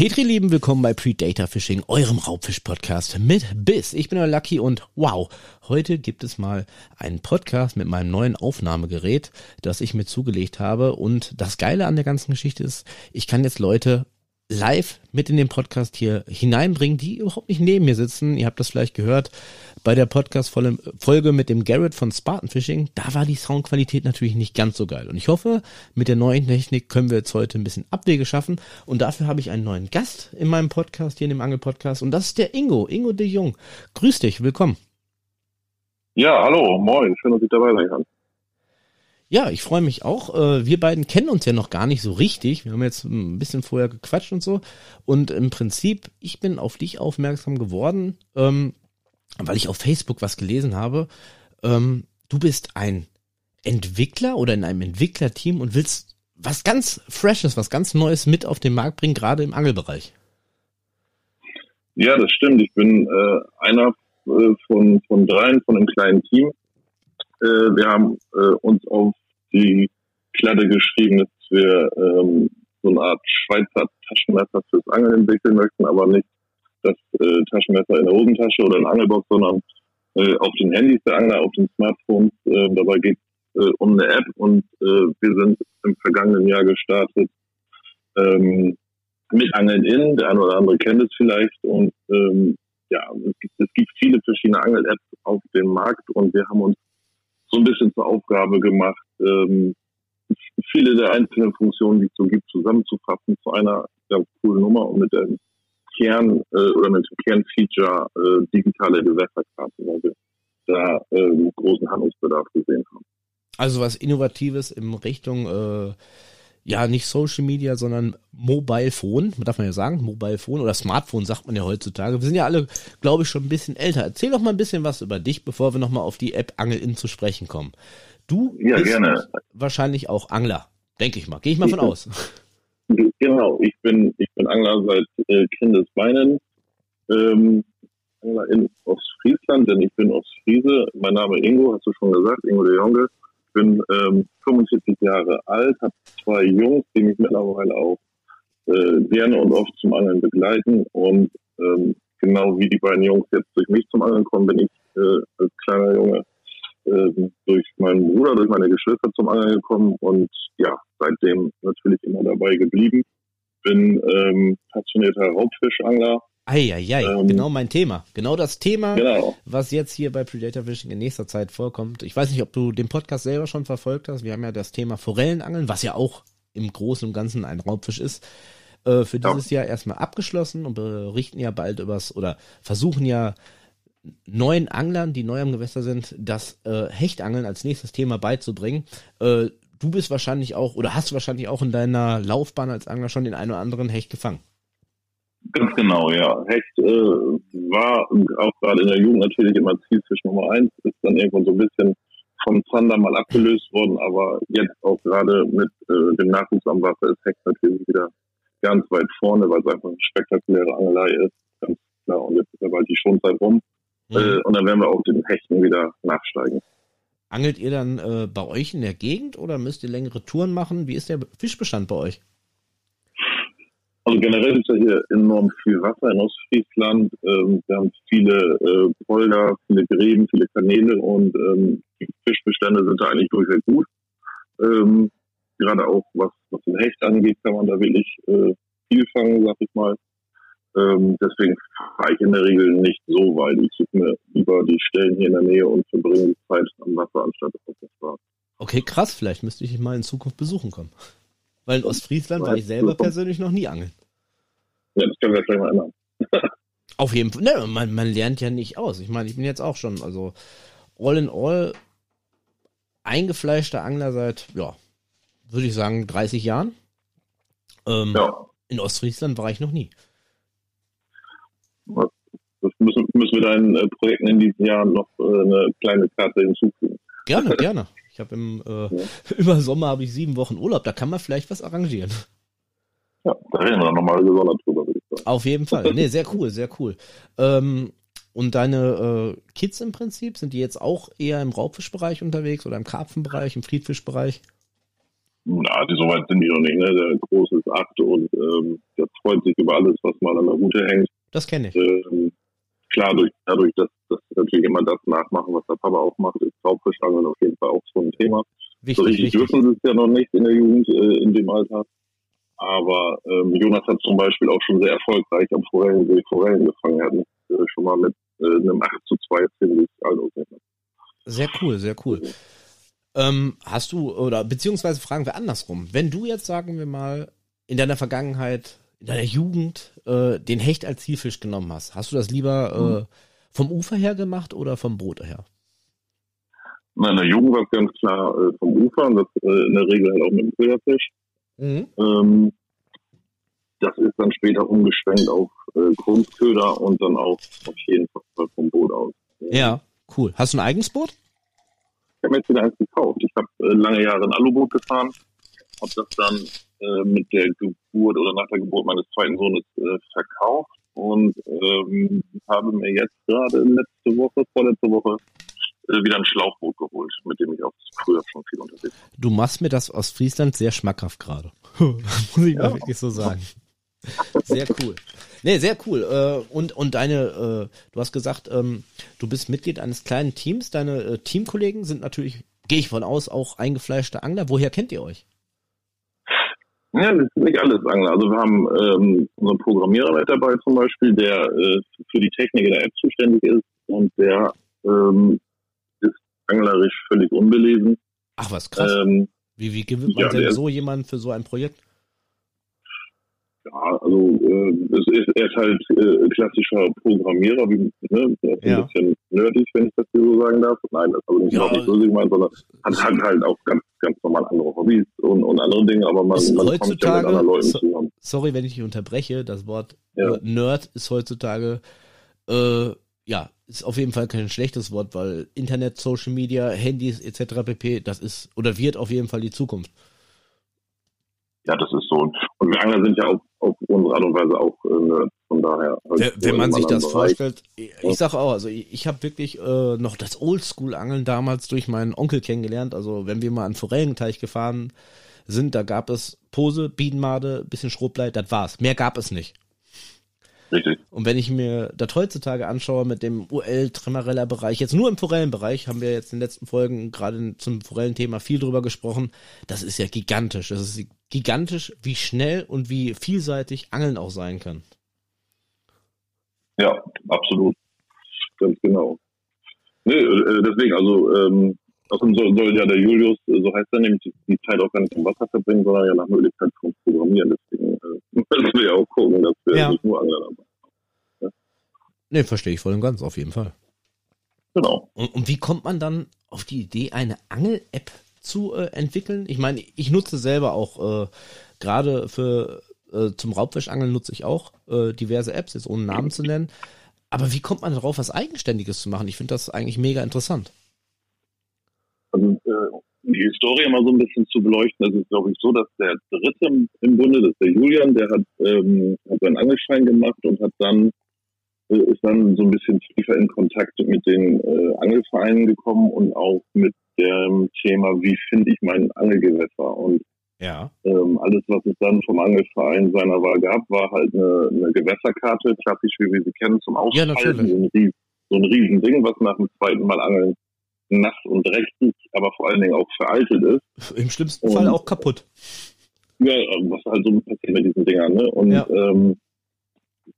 Petri, lieben, willkommen bei Predator Fishing, eurem Raubfisch-Podcast mit Biss. Ich bin euer Lucky und wow, heute gibt es mal einen Podcast mit meinem neuen Aufnahmegerät, das ich mir zugelegt habe. Und das Geile an der ganzen Geschichte ist, ich kann jetzt Leute live mit in den Podcast hier hineinbringen, die überhaupt nicht neben mir sitzen. Ihr habt das vielleicht gehört bei der Podcast-Folge mit dem Garrett von Spartan Fishing. Da war die Soundqualität natürlich nicht ganz so geil. Und ich hoffe, mit der neuen Technik können wir jetzt heute ein bisschen Abwege schaffen. Und dafür habe ich einen neuen Gast in meinem Podcast, hier in dem Angel-Podcast. Und das ist der Ingo, Ingo de Jong. Grüß dich, willkommen. Ja, hallo, moin, schön, dass ich dabei sein kann. Ja, ich freue mich auch. Äh, wir beiden kennen uns ja noch gar nicht so richtig. Wir haben jetzt ein bisschen vorher gequatscht und so. Und im Prinzip, ich bin auf dich aufmerksam geworden, ähm, weil ich auf Facebook was gelesen habe. Ähm, du bist ein Entwickler oder in einem Entwicklerteam und willst was ganz Freshes, was ganz Neues mit auf den Markt bringen, gerade im Angelbereich. Ja, das stimmt. Ich bin äh, einer äh, von, von dreien von einem kleinen Team. Äh, wir haben äh, uns auf die Klatte geschrieben, dass wir ähm, so eine Art Schweizer Taschenmesser fürs Angeln entwickeln möchten, aber nicht das äh, Taschenmesser in der Hosentasche oder in der Angelbox, sondern äh, auf den Handys der Angler, auf den Smartphones. Äh, dabei geht es äh, um eine App und äh, wir sind im vergangenen Jahr gestartet ähm, mit Angeln in. Der eine oder andere kennt es vielleicht und ähm, ja, es gibt, es gibt viele verschiedene Angel-Apps auf dem Markt und wir haben uns so ein bisschen zur Aufgabe gemacht, ähm, viele der einzelnen Funktionen, die es so gibt, zusammenzufassen zu einer ja, coolen Nummer und mit dem Kern äh, oder mit dem Kernfeature äh, digitale Gewässerkarte, weil wir da äh, großen Handlungsbedarf gesehen haben. Also was Innovatives in Richtung äh, ja nicht Social Media, sondern Mobile Phone, darf man ja sagen, Mobile Phone oder Smartphone sagt man ja heutzutage. Wir sind ja alle, glaube ich, schon ein bisschen älter. Erzähl doch mal ein bisschen was über dich, bevor wir nochmal auf die App Angel in zu sprechen kommen. Du ja, bist gerne. wahrscheinlich auch Angler, denke ich mal. Gehe ich mal von aus. Genau, ich bin, ich bin Angler seit äh, Kindesbeinen. Ähm, Angler in Ostfriesland, denn ich bin Ostfriese. Mein Name Ingo, hast du schon gesagt, Ingo de Jonge bin ähm, 45 Jahre alt, habe zwei Jungs, die mich mittlerweile auch äh, gerne und oft zum Angeln begleiten. Und ähm, genau wie die beiden Jungs jetzt durch mich zum Angeln kommen, bin ich äh, als kleiner Junge äh, durch meinen Bruder, durch meine Geschwister zum Angeln gekommen und ja, seitdem natürlich immer dabei geblieben. Bin ähm, passionierter Raubfischangler, Eieiei, ähm, genau mein Thema. Genau das Thema, genau. was jetzt hier bei Predator Fishing in nächster Zeit vorkommt. Ich weiß nicht, ob du den Podcast selber schon verfolgt hast. Wir haben ja das Thema Forellenangeln, was ja auch im Großen und Ganzen ein Raubfisch ist, äh, für dieses ja. Jahr erstmal abgeschlossen und berichten ja bald übers oder versuchen ja neuen Anglern, die neu am Gewässer sind, das äh, Hechtangeln als nächstes Thema beizubringen. Äh, du bist wahrscheinlich auch oder hast wahrscheinlich auch in deiner Laufbahn als Angler schon den einen oder anderen Hecht gefangen. Ganz genau, ja. Hecht äh, war auch gerade in der Jugend natürlich immer Zielfisch Nummer eins, ist dann irgendwann so ein bisschen vom Zander mal abgelöst worden, aber jetzt auch gerade mit äh, dem Nachwuchs am Wasser ist Hecht natürlich wieder ganz weit vorne, weil es einfach eine spektakuläre Angelei ist, ganz klar. Und jetzt ist aber bald die Schonzeit rum mhm. äh, und dann werden wir auch den Hechten wieder nachsteigen. Angelt ihr dann äh, bei euch in der Gegend oder müsst ihr längere Touren machen? Wie ist der Fischbestand bei euch? Also generell ist ja hier enorm viel Wasser in Ostfriesland. Ähm, wir haben viele äh, Polder, viele Gräben, viele Kanäle und ähm, die Fischbestände sind da eigentlich durchweg gut. Ähm, gerade auch was, was den Hecht angeht, kann man da wirklich äh, viel fangen, sag ich mal. Ähm, deswegen fahre ich in der Regel nicht so weit. Ich suche mir lieber die Stellen hier in der Nähe und verbringe die Zeit am Wasser anstatt auf der Straße. Okay, krass. Vielleicht müsste ich mal in Zukunft besuchen kommen. Weil in Ostfriesland war ich selber persönlich noch nie angeln. Ja, das können wir gleich mal ändern. Auf jeden Fall. Ne, man, man lernt ja nicht aus. Ich meine, ich bin jetzt auch schon, also all in all eingefleischter Angler seit, ja, würde ich sagen, 30 Jahren. Ähm, ja. In Ostfriesland war ich noch nie. Das müssen, müssen wir deinen äh, Projekten in diesem Jahr noch äh, eine kleine Karte hinzufügen. Gerne, gerne. Ich habe im äh, ja. über Sommer habe ich sieben Wochen Urlaub, da kann man vielleicht was arrangieren. Ja, da reden wir nochmal gesondert drüber, würde ich sagen. Auf jeden Fall. Nee, sehr cool, sehr cool. Ähm, und deine äh, Kids im Prinzip, sind die jetzt auch eher im Raubfischbereich unterwegs oder im Karpfenbereich, im Friedfischbereich? Na, die, so weit sind die noch nicht. Ne? Der Große ist acht und ähm, der freut sich über alles, was mal an der Route hängt. Das kenne ich. Ähm, klar, durch, dadurch, dass, dass natürlich immer das nachmachen, was der Papa auch macht, ist Raubfischangeln auf jeden Fall auch so ein Thema. Wichtig, so richtig wichtig. dürfen sie es ja noch nicht in der Jugend, äh, in dem Alter. Aber ähm, Jonas hat zum Beispiel auch schon sehr erfolgreich am Forellensee Forellen gefangen. Er hat äh, schon mal mit äh, einem 8 zu 2 ziemlich alt Sehr cool, sehr cool. Ähm, hast du, oder beziehungsweise fragen wir andersrum, wenn du jetzt, sagen wir mal, in deiner Vergangenheit, in deiner Jugend äh, den Hecht als Zielfisch genommen hast, hast du das lieber äh, mhm. vom Ufer her gemacht oder vom Boot her? In der Jugend war es ganz klar äh, vom Ufer und das äh, in der Regel halt auch mit dem Köderfisch. Mhm. Ähm, das ist dann später umgeschwenkt auf äh, Kunstköder und dann auch auf jeden Fall vom Boot aus. Ja, cool. Hast du ein eigenes Boot? Ich habe mir jetzt wieder eins gekauft. Ich habe äh, lange Jahre ein Aluboot gefahren, habe das dann äh, mit der Geburt oder nach der Geburt meines zweiten Sohnes äh, verkauft und ähm, habe mir jetzt gerade letzte Woche, vorletzte Woche, äh, wieder ein Schlauchboot geholt, mit dem ich auch früher schon viel unterwegs war. Du machst mir das aus Friesland sehr schmackhaft gerade. Muss ich ja. mal wirklich so sagen. Sehr cool. Nee, sehr cool. Äh, und, und deine, äh, du hast gesagt, ähm, du bist Mitglied eines kleinen Teams. Deine Teamkollegen sind natürlich, gehe ich von aus, auch eingefleischte Angler. Woher kennt ihr euch? Ja, das sind nicht alles Angler. Also wir haben ähm, unseren Programmierer mit dabei zum Beispiel, der äh, für die Technik in der App zuständig ist und der ähm, anglerisch völlig unbelesen. Ach, was krass. Ähm, wie, wie gewinnt man ja, denn so jemanden für so ein Projekt? Ja, also äh, es ist, er ist halt äh, klassischer Programmierer, wie, ne, er ist ja. ein bisschen nerdig, wenn ich das hier so sagen darf. Nein, das habe ich ja. nicht so gemeint, sondern hat, hat halt auch ganz, ganz normal andere Hobbys und, und andere Dinge, aber man, man kommt ja mit anderen Leuten so, zusammen. Sorry, wenn ich dich unterbreche, das Wort ja. Nerd ist heutzutage äh, ja, ist auf jeden Fall kein schlechtes Wort, weil Internet, Social Media, Handys etc. pp, das ist oder wird auf jeden Fall die Zukunft. Ja, das ist so. Und wir Angler sind ja auf, auf unsere Art und Weise auch äh, von daher. Halt wenn, man sich das Bereich. vorstellt, ich, ich sag auch, also ich, ich habe wirklich äh, noch das Oldschool-Angeln damals durch meinen Onkel kennengelernt. Also wenn wir mal an Forellenteich gefahren sind, da gab es Pose, Bienenmade, bisschen Schrobleit, das war's. Mehr gab es nicht. Richtig. Und wenn ich mir das heutzutage anschaue mit dem UL-Tremarella-Bereich, jetzt nur im Forellenbereich, haben wir jetzt in den letzten Folgen gerade zum Forellenthema viel drüber gesprochen, das ist ja gigantisch. Das ist gigantisch, wie schnell und wie vielseitig Angeln auch sein kann. Ja, absolut. Ganz genau. Nee, äh, deswegen, also ähm, Außerdem soll, soll ja der Julius, so heißt er nämlich, die Zeit auch gar nicht im Wasser verbringen, sondern ja nach Möglichkeit vom Programmieren. Deswegen äh, müssen wir ja auch gucken, dass wir ja. nicht nur Angler dabei haben. Ja? Nee, verstehe ich voll und ganz, auf jeden Fall. Genau. Und, und wie kommt man dann auf die Idee, eine Angel-App zu äh, entwickeln? Ich meine, ich nutze selber auch äh, gerade für äh, zum Raubfischangeln nutze ich auch äh, diverse Apps, jetzt ohne Namen zu nennen. Aber wie kommt man darauf, was Eigenständiges zu machen? Ich finde das eigentlich mega interessant also, äh, die Historie mal so ein bisschen zu beleuchten, das ist, glaube ich, so, dass der Dritte im Bunde, das ist der Julian, der hat, ähm, hat seinen Angelschein gemacht und hat dann äh, ist dann so ein bisschen tiefer in Kontakt mit den äh, Angelvereinen gekommen und auch mit dem Thema, wie finde ich mein Angelgewässer. Und ja. ähm, alles, was es dann vom Angelverein seiner Wahl gab, war halt eine, eine Gewässerkarte, klassisch wie wir sie kennen, zum Ausschalten. Ja, so, ein, so ein Riesending, was nach dem zweiten Mal Angeln nass und dreckig, aber vor allen Dingen auch veraltet ist. Im schlimmsten und, Fall auch kaputt. Ja, was halt so passiert mit diesen Dingern. Ne? Und ja. ähm,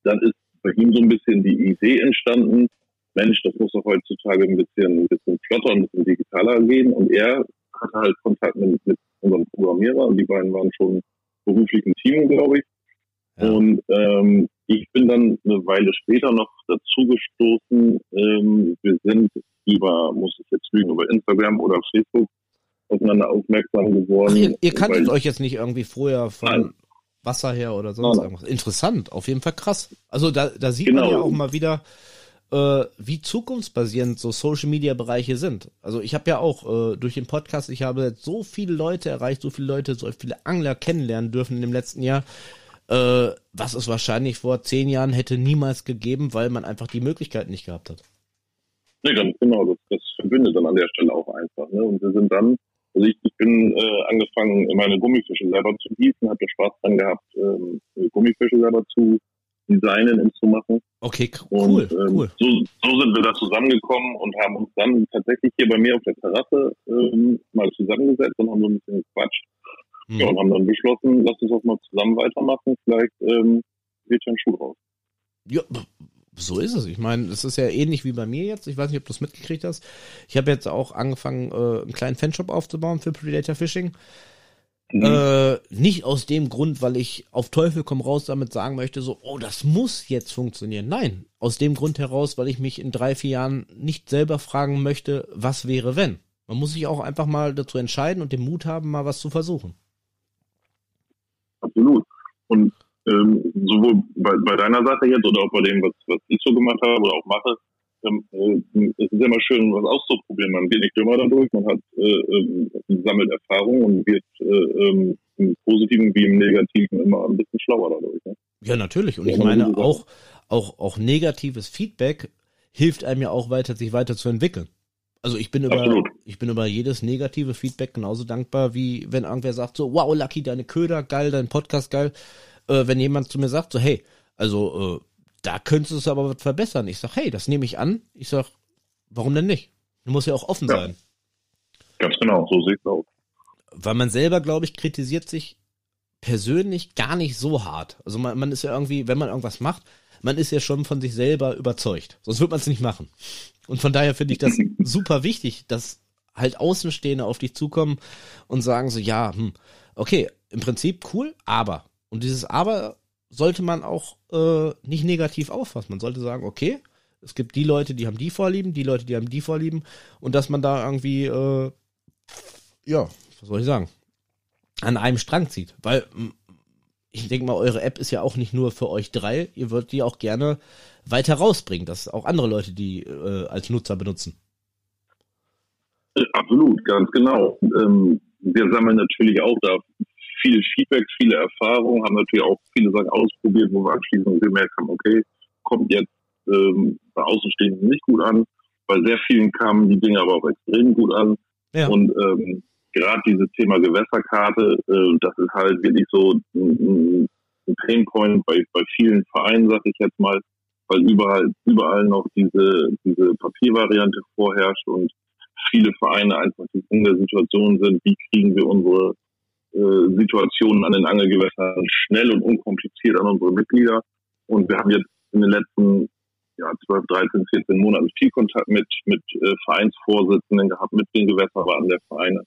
dann ist bei ihm so ein bisschen die Idee entstanden, Mensch, das muss doch heutzutage ein bisschen, ein bisschen flotter, ein bisschen digitaler gehen. Und er hatte halt Kontakt mit, mit unserem Programmierer und die beiden waren schon beruflich ein Team, glaube ich. Ja. Und ähm, ich bin dann eine Weile später noch dazu gestoßen. Ähm, wir sind über, muss ich jetzt lügen, über Instagram oder Facebook aufeinander aufmerksam geworden. Ach, ihr, ihr kanntet euch jetzt nicht irgendwie vorher von Nein. Wasser her oder sonst Nein. irgendwas. Interessant, auf jeden Fall krass. Also da, da sieht genau. man ja auch mal wieder, äh, wie zukunftsbasierend so Social Media Bereiche sind. Also ich habe ja auch äh, durch den Podcast, ich habe jetzt so viele Leute erreicht, so viele Leute, so viele Angler kennenlernen dürfen in dem letzten Jahr, äh, was es wahrscheinlich vor zehn Jahren hätte niemals gegeben, weil man einfach die Möglichkeit nicht gehabt hat. Nee, ganz genau. Das, das verbindet dann an der Stelle auch einfach. Ne? Und wir sind dann Also ich, ich bin äh, angefangen, meine Gummifische selber zu gießen, hatte Spaß dran gehabt, ähm, Gummifische selber zu designen und zu machen. Okay, cool, und, ähm, cool. So, so sind wir da zusammengekommen und haben uns dann tatsächlich hier bei mir auf der Terrasse ähm, mal zusammengesetzt und haben so ein bisschen gequatscht. Mhm. Ja, und haben dann beschlossen, lass uns auch mal zusammen weitermachen, vielleicht ähm, wird ja ein Schuh raus. Ja, so ist es. Ich meine, es ist ja ähnlich wie bei mir jetzt. Ich weiß nicht, ob du es mitgekriegt hast. Ich habe jetzt auch angefangen, äh, einen kleinen Fanshop aufzubauen für Predator Fishing. Mhm. Äh, nicht aus dem Grund, weil ich auf Teufel komm raus damit sagen möchte, so, oh, das muss jetzt funktionieren. Nein, aus dem Grund heraus, weil ich mich in drei, vier Jahren nicht selber fragen möchte, was wäre, wenn. Man muss sich auch einfach mal dazu entscheiden und den Mut haben, mal was zu versuchen. Absolut. Und ähm, sowohl bei, bei deiner Sache jetzt oder auch bei dem, was, was ich so gemacht habe oder auch mache, ähm, äh, es ist immer schön, was auszuprobieren. Man wird nicht dümmer dadurch, man hat äh, äh, sammelt Erfahrung und wird äh, ähm, im Positiven wie im Negativen immer ein bisschen schlauer dadurch. Ne? Ja, natürlich. Und ich meine, auch, auch, auch negatives Feedback hilft einem ja auch weiter, sich weiterzuentwickeln. Also ich bin über, Absolut. ich bin über jedes negative Feedback genauso dankbar, wie wenn irgendwer sagt so, wow, Lucky, deine Köder geil, dein Podcast geil. Äh, wenn jemand zu mir sagt so, hey, also äh, da könntest du es aber verbessern. Ich sag, hey, das nehme ich an. Ich sag, warum denn nicht? Du musst ja auch offen ja. sein. Ganz genau, so sieht's aus. Weil man selber, glaube ich, kritisiert sich persönlich gar nicht so hart. Also man, man ist ja irgendwie, wenn man irgendwas macht, man ist ja schon von sich selber überzeugt. Sonst wird man es nicht machen. Und von daher finde ich das super wichtig, dass halt Außenstehende auf dich zukommen und sagen so, ja, hm, okay, im Prinzip cool, aber. Und dieses Aber sollte man auch äh, nicht negativ auffassen. Man sollte sagen, okay, es gibt die Leute, die haben die Vorlieben, die Leute, die haben die Vorlieben und dass man da irgendwie, äh, ja, was soll ich sagen, an einem Strang zieht. Weil ich denke mal, eure App ist ja auch nicht nur für euch drei, ihr würdet die auch gerne weiter rausbringen, dass auch andere Leute die äh, als Nutzer benutzen. Absolut, ganz genau. Ähm, wir sammeln natürlich auch da viel Feedback, viele Erfahrungen, haben natürlich auch viele Sachen ausprobiert, wo wir anschließend gemerkt haben, okay, kommt jetzt ähm, bei Außenstehenden nicht gut an. Bei sehr vielen kamen die Dinge aber auch extrem gut an. Ja. Und ähm, gerade dieses Thema Gewässerkarte, äh, das ist halt wirklich so ein, ein Painpoint bei, bei vielen Vereinen, sag ich jetzt mal, weil überall, überall noch diese, diese Papiervariante vorherrscht und viele Vereine einfach in der Situation sind, wie kriegen wir unsere äh, Situationen an den Angelgewässern schnell und unkompliziert an unsere Mitglieder. Und wir haben jetzt in den letzten ja, 12, 13, 14 Monaten viel Kontakt mit, mit äh, Vereinsvorsitzenden gehabt, mit den Gewässerwarten der Vereine.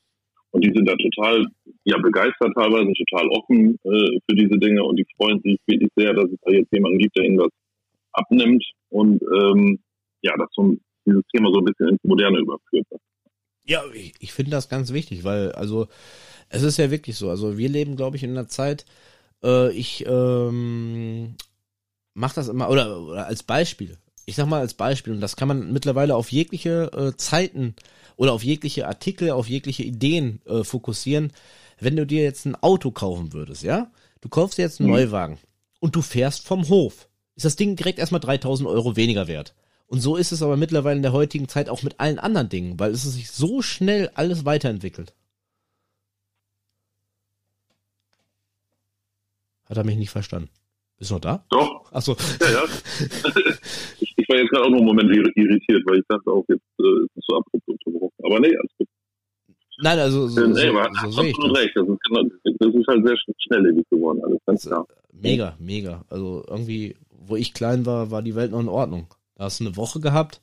Und die sind da total ja, begeistert teilweise, total offen äh, für diese Dinge und die freuen sich wirklich sehr, dass es da jetzt jemanden gibt, der ihnen das abnimmt und ähm, ja, dass so dieses Thema so ein bisschen ins Moderne überführt wird. Ja, ich, ich finde das ganz wichtig, weil also es ist ja wirklich so. Also wir leben, glaube ich, in einer Zeit, äh, ich ähm, mache das immer, oder, oder als Beispiel, ich sag mal als Beispiel, und das kann man mittlerweile auf jegliche äh, Zeiten oder auf jegliche Artikel, auf jegliche Ideen äh, fokussieren. Wenn du dir jetzt ein Auto kaufen würdest, ja, du kaufst dir jetzt einen mhm. Neuwagen und du fährst vom Hof, ist das Ding direkt erstmal 3000 Euro weniger wert. Und so ist es aber mittlerweile in der heutigen Zeit auch mit allen anderen Dingen, weil es sich so schnell alles weiterentwickelt. Hat er mich nicht verstanden. Bist du noch da? Doch. Achso. Ja, ja. ich, war jetzt gerade auch noch einen Moment irritiert, weil ich dachte auch, jetzt äh, ist so abrupt unterbrochen. Aber nee, alles gut. Nein, also so, nee, so, so, so das. recht. Das ist, genau, das ist halt sehr schnelllebig geworden, alles ganz klar. Mega, mega. Also irgendwie, wo ich klein war, war die Welt noch in Ordnung. Da hast du eine Woche gehabt,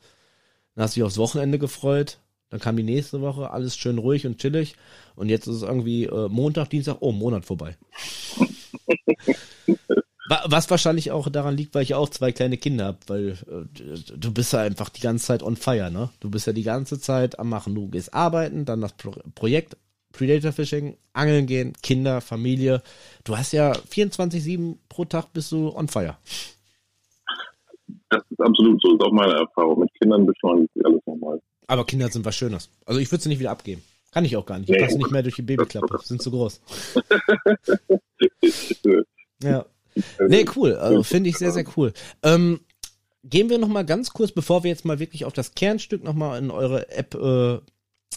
dann hast du dich aufs Wochenende gefreut, dann kam die nächste Woche, alles schön ruhig und chillig und jetzt ist es irgendwie äh, Montag, Dienstag, oh, Monat vorbei. Was wahrscheinlich auch daran liegt, weil ich auch zwei kleine Kinder habe, weil äh, du bist ja einfach die ganze Zeit on fire, ne? Du bist ja die ganze Zeit am Machen. Du gehst arbeiten, dann das Pro Projekt Predator Fishing, Angeln gehen, Kinder, Familie. Du hast ja 24-7 pro Tag bist du on fire. Das ist absolut so, ist auch meine Erfahrung. Mit Kindern beschleunigt sich alles nochmal. Aber Kinder sind was Schönes. Also ich würde sie nicht wieder abgeben. Kann ich auch gar nicht. Ich nee. passe nicht mehr durch die Babyklappe. Sind zu groß. ja. Nee, cool. Also finde ich sehr, sehr cool. Ähm, gehen wir noch mal ganz kurz, bevor wir jetzt mal wirklich auf das Kernstück noch mal in eure App äh,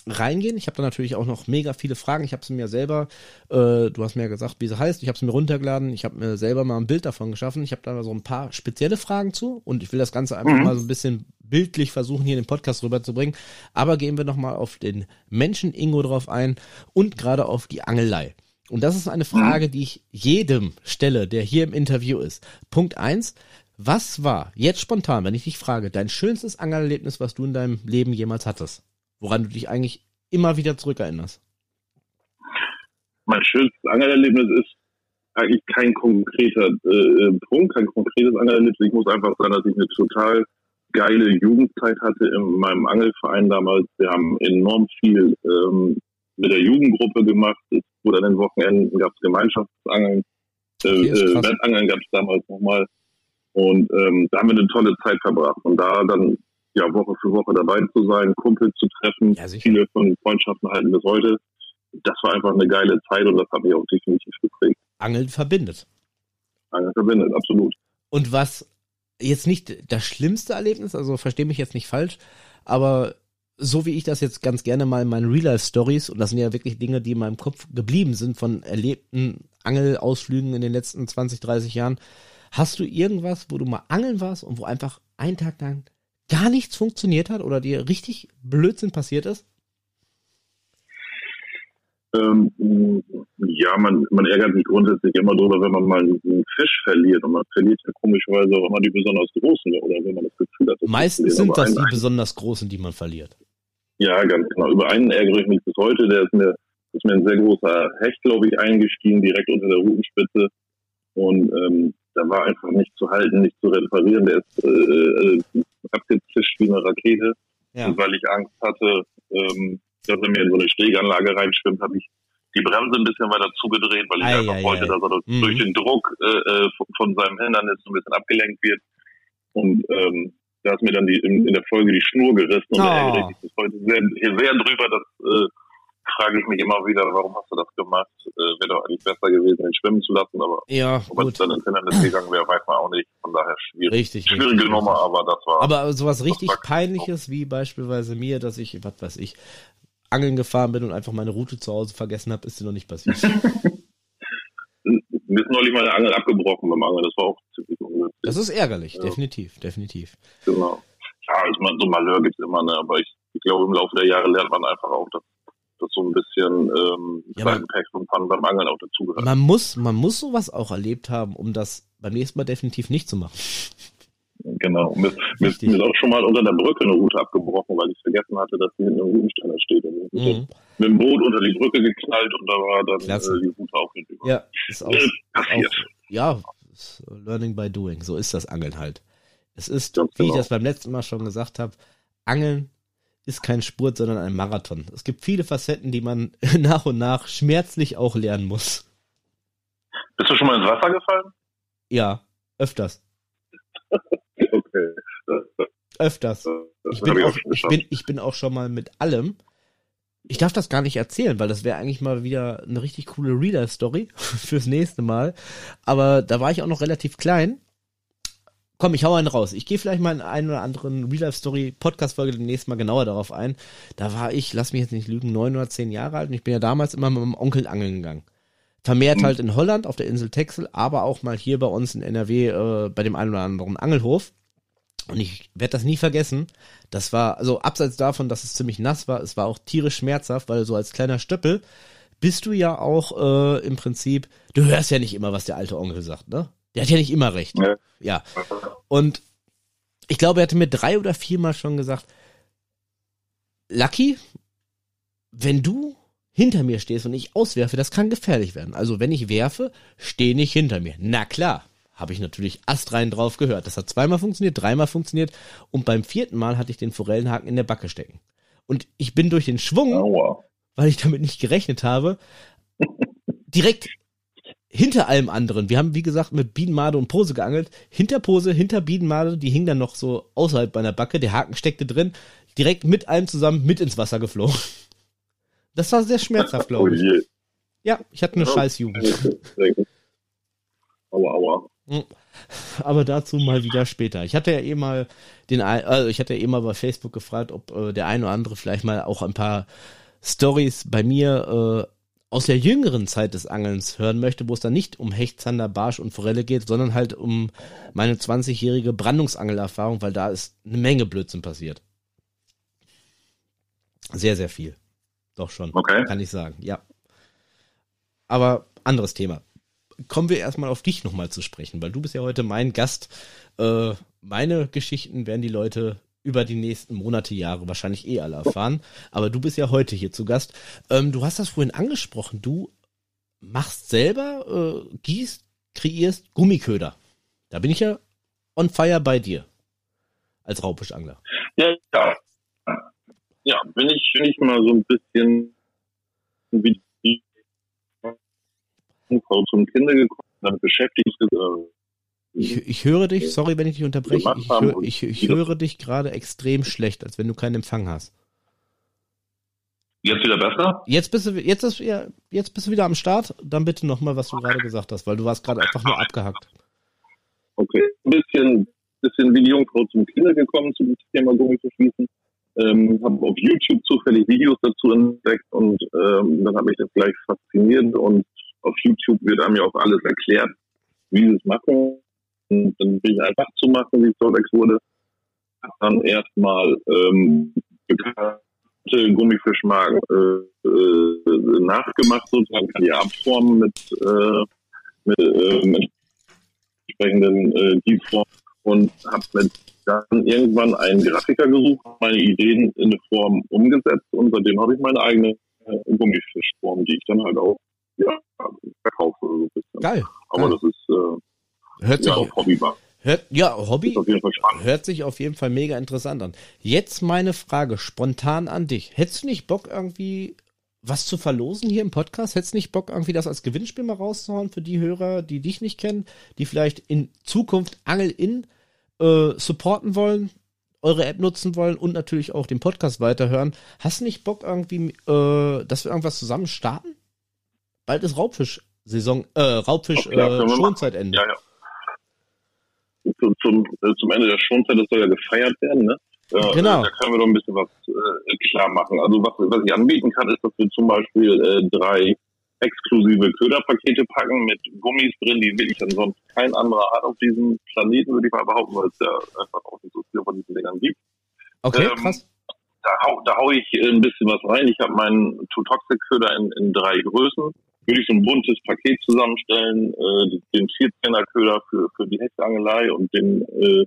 reingehen. Ich habe da natürlich auch noch mega viele Fragen. Ich habe sie mir selber, äh, du hast mir ja gesagt, wie sie heißt. Ich habe sie mir runtergeladen. Ich habe mir selber mal ein Bild davon geschaffen. Ich habe da so ein paar spezielle Fragen zu und ich will das Ganze einfach mhm. mal so ein bisschen bildlich versuchen, hier in den Podcast rüberzubringen. Aber gehen wir nochmal auf den Menschen Ingo drauf ein und gerade auf die Angelei. Und das ist eine Frage, die ich jedem stelle, der hier im Interview ist. Punkt eins: Was war jetzt spontan, wenn ich dich frage, dein schönstes Angelerlebnis, was du in deinem Leben jemals hattest? Woran du dich eigentlich immer wieder zurückerinnerst? Mein schönstes Angelerlebnis ist eigentlich kein konkreter äh, Punkt, kein konkretes Angelerlebnis. Ich muss einfach sagen, dass ich eine total geile Jugendzeit hatte in meinem Angelverein damals. Wir haben enorm viel ähm, mit der Jugendgruppe gemacht. Es wurde an den Wochenenden gab es Gemeinschaftsangeln, äh, äh, Wettangeln gab es damals nochmal. Und ähm, da haben wir eine tolle Zeit verbracht. Und da dann ja Woche für Woche dabei zu sein, Kumpel zu treffen, ja, viele von Freundschaften halten bis heute. Das war einfach eine geile Zeit und das hat mich auch definitiv geprägt. Angeln verbindet. Angeln verbindet, absolut. Und was jetzt nicht das schlimmste Erlebnis, also verstehe mich jetzt nicht falsch, aber so wie ich das jetzt ganz gerne mal in meinen Real-Life-Stories, und das sind ja wirklich Dinge, die in meinem Kopf geblieben sind von erlebten Angelausflügen in den letzten 20, 30 Jahren, hast du irgendwas, wo du mal angeln warst und wo einfach einen Tag lang gar nichts funktioniert hat oder dir richtig Blödsinn passiert ist? Ähm, ja, man, man ärgert sich grundsätzlich immer drüber, wenn man mal einen Fisch verliert. Und man verliert ja komischerweise auch immer die besonders großen, oder wenn man das Gefühl hat. Meistens sind das die besonders großen, die man verliert. Ja, ganz genau. Über einen ärgere ich mich bis heute. Der ist mir, ist mir ein sehr großer Hecht, glaube ich, eingestiegen, direkt unter der Rutenspitze. Und ähm, da war einfach nicht zu halten, nicht zu reparieren. Der ist äh, äh, abgezischt wie eine Rakete. Ja. Und weil ich Angst hatte, ähm, dass er mir in so eine Steganlage reinschwimmt, habe ich die Bremse ein bisschen weiter zugedreht, weil ich ei, einfach ei, wollte, ei. dass er mhm. durch den Druck äh, äh von seinem Hindernis ein bisschen abgelenkt wird. Und ähm, da ist mir dann die, in, in der Folge die Schnur gerissen und oh. da ärgere ich mich bis heute sehr, sehr drüber, dass äh, frage ich mich immer wieder, warum hast du das gemacht? Äh, wäre doch eigentlich besser gewesen, ihn schwimmen zu lassen, aber ja, ob es dann ins Hindernis gegangen wäre, weiß man auch nicht. Von daher schwierig. Richtig, Schwierige richtig, Nummer, richtig. aber das war. Aber sowas richtig Peinliches wie beispielsweise mir, dass ich, was weiß ich, angeln gefahren bin und einfach meine Route zu Hause vergessen habe, ist dir noch nicht passiert. Mir ist neulich meine Angel abgebrochen beim Angeln, das war auch ziemlich ungünstig. Das ist ärgerlich, ja. definitiv, definitiv. Genau. Ja, ich meine, so Malheur gibt es immer, ne? aber ich, ich glaube, im Laufe der Jahre lernt man einfach auch, dass das so ein bisschen ähm, ja, man, Pech und Pannen beim Angeln auch dazugehört. Man muss, man muss sowas auch erlebt haben, um das beim nächsten Mal definitiv nicht zu machen. Genau. Mir, mir, ist auch schon mal unter der Brücke eine Route abgebrochen, weil ich vergessen hatte, dass hier ein Routenständer steht. Und mhm. Mit dem Boot unter die Brücke geknallt und da war dann äh, die Route auch nicht über. Ja, ist auch, äh, passiert. Auch, ja, Learning by doing. So ist das Angeln halt. Es ist, Ganz wie genau. ich das beim letzten Mal schon gesagt habe, Angeln ist kein Spurt, sondern ein Marathon. Es gibt viele Facetten, die man nach und nach schmerzlich auch lernen muss. Bist du schon mal ins Wasser gefallen? Ja, öfters. Öfters. Ich bin, auch, ich, bin, ich bin auch schon mal mit allem. Ich darf das gar nicht erzählen, weil das wäre eigentlich mal wieder eine richtig coole Reader-Story fürs nächste Mal. Aber da war ich auch noch relativ klein komm, ich hau einen raus. Ich gehe vielleicht mal in einen oder anderen Real Life Story Podcast Folge demnächst mal genauer darauf ein. Da war ich, lass mich jetzt nicht lügen, neun oder zehn Jahre alt und ich bin ja damals immer mit meinem Onkel angeln gegangen. Vermehrt halt in Holland auf der Insel Texel, aber auch mal hier bei uns in NRW äh, bei dem einen oder anderen Angelhof. Und ich werde das nie vergessen. Das war, also abseits davon, dass es ziemlich nass war, es war auch tierisch schmerzhaft, weil so als kleiner Stöppel bist du ja auch äh, im Prinzip, du hörst ja nicht immer, was der alte Onkel sagt, ne? Der hat ja nicht immer recht. Ja. ja. Und ich glaube, er hatte mir drei oder viermal schon gesagt, Lucky, wenn du hinter mir stehst und ich auswerfe, das kann gefährlich werden. Also wenn ich werfe, steh nicht hinter mir. Na klar, habe ich natürlich astrein drauf gehört. Das hat zweimal funktioniert, dreimal funktioniert und beim vierten Mal hatte ich den Forellenhaken in der Backe stecken. Und ich bin durch den Schwung, Aua. weil ich damit nicht gerechnet habe, direkt hinter allem anderen. Wir haben, wie gesagt, mit Bienenmade und Pose geangelt. Hinter Pose, hinter Bienenmade, die hing dann noch so außerhalb meiner Backe. Der Haken steckte drin. Direkt mit allem zusammen mit ins Wasser geflogen. Das war sehr schmerzhaft, glaube ich. Oh ja, ich hatte eine ja. scheiß Jugend. Aua, aua. Hm. Aber dazu mal wieder später. Ich hatte ja eh mal den, also ich hatte ja eh mal bei Facebook gefragt, ob äh, der eine oder andere vielleicht mal auch ein paar Stories bei mir äh, aus der jüngeren Zeit des Angelns hören möchte, wo es dann nicht um Hecht, Zander, Barsch und Forelle geht, sondern halt um meine 20-jährige Brandungsangelerfahrung, weil da ist eine Menge Blödsinn passiert. Sehr, sehr viel. Doch schon. Okay. Kann ich sagen, ja. Aber anderes Thema. Kommen wir erstmal auf dich nochmal zu sprechen, weil du bist ja heute mein Gast. Äh, meine Geschichten werden die Leute über die nächsten Monate, Jahre wahrscheinlich eh alle erfahren. Aber du bist ja heute hier zu Gast. Ähm, du hast das vorhin angesprochen. Du machst selber, äh, gießt, kreierst Gummiköder. Da bin ich ja on fire bei dir. Als Raupischangler. Ja, ja. Ja, bin ich, bin ich mal so ein bisschen wie Frau zum Kinder gekommen, dann beschäftigt äh, ich, ich höre dich, sorry, wenn ich dich unterbreche, ich, hör, ich, ich höre dich gerade extrem schlecht, als wenn du keinen Empfang hast. Jetzt wieder besser? Jetzt bist du, jetzt ist, ja, jetzt bist du wieder am Start. Dann bitte nochmal, was du gerade gesagt hast, weil du warst gerade einfach nur abgehackt. Okay, ein bisschen, bisschen wie die Jungfrau zum Kinder gekommen zu dem Thema Gummifischschießen. Ähm, habe auf YouTube zufällig Videos dazu entdeckt und ähm, dann habe ich das gleich fasziniert und auf YouTube wird einem ja auch alles erklärt, wie sie es machen und dann bin ich einfach zu machen, wie es dort wurde. Hab dann erstmal ähm, bekannte Gummifischmagen äh, äh, nachgemacht, sozusagen kann die abformen mit, äh, mit, äh, mit entsprechenden äh, Deepform und habe dann irgendwann einen Grafiker gesucht, meine Ideen in eine Form umgesetzt und seitdem habe ich meine eigene äh, Gummifischform, die ich dann halt auch ja, verkaufe. So ein bisschen. Geil. Aber Geil. das ist äh, Hört sich, ja, Hobby war. Hört, ja, Hobby hört sich auf jeden Fall mega interessant an. Jetzt meine Frage spontan an dich. Hättest du nicht Bock irgendwie was zu verlosen hier im Podcast? Hättest du nicht Bock irgendwie das als Gewinnspiel mal rauszuhauen für die Hörer, die dich nicht kennen, die vielleicht in Zukunft Angel in äh, supporten wollen, eure App nutzen wollen und natürlich auch den Podcast weiterhören? Hast du nicht Bock irgendwie, äh, dass wir irgendwas zusammen starten? Bald ist Raubfisch-Saison, äh, Raubfisch-Schonzeitende. Äh, ja, ja zu, zum, äh, zum Ende der Schonzeit, das soll ja gefeiert werden, ne? Äh, genau. Da können wir doch ein bisschen was äh, klar machen. Also was, was ich anbieten kann, ist, dass wir zum Beispiel äh, drei exklusive Köderpakete packen mit Gummis drin, die wirklich ansonsten kein anderer hat auf diesem Planeten, würde ich mal behaupten, weil es ja einfach auch nicht so viel von diesen Dingern gibt. Okay, ähm, krass. Da hau, da hau ich ein bisschen was rein. Ich habe meinen Two-Toxic-Köder in, in drei Größen würde ich so ein buntes Paket zusammenstellen, äh, den 14er Köder für, für die Hechtangelei und den äh,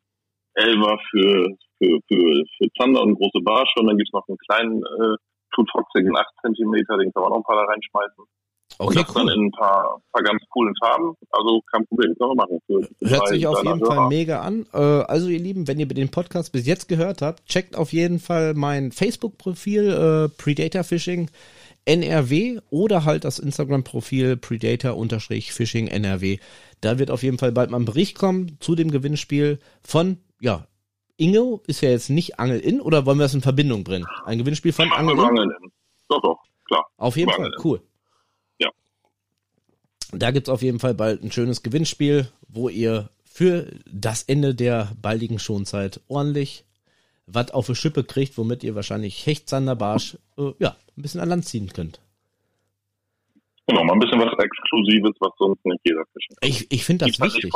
Elver für, für, für, für Zander und große Barsche und dann gibt's noch einen kleinen äh, Tutoxic in 8 cm, den kann man auch ein paar da reinschmeißen. Okay, und das cool. dann in ein paar, paar ganz coolen Farben. Also kein Problem, können wir machen. Für, Hört sich auf jeden Hörer. Fall mega an. Äh, also ihr Lieben, wenn ihr den Podcast bis jetzt gehört habt, checkt auf jeden Fall mein Facebook-Profil äh, Predator Fishing. NRW oder halt das Instagram-Profil Predator-Fishing NRW. Da wird auf jeden Fall bald mal ein Bericht kommen zu dem Gewinnspiel von, ja, Ingo ist ja jetzt nicht Angel in oder wollen wir das in Verbindung bringen? Ein Gewinnspiel von Angel in? Angel in. Doch, doch, klar. Auf jeden Fall, cool. Da gibt's auf jeden Fall bald ein schönes Gewinnspiel, wo ihr für das Ende der baldigen Schonzeit ordentlich was auf die Schippe kriegt, womit ihr wahrscheinlich Hecht, Sander, Barsch, äh, ja, ein bisschen an Land ziehen könnt. Genau, mal ein bisschen was Exklusives, was sonst nicht jeder fischen kann. Ich, ich finde das wichtig.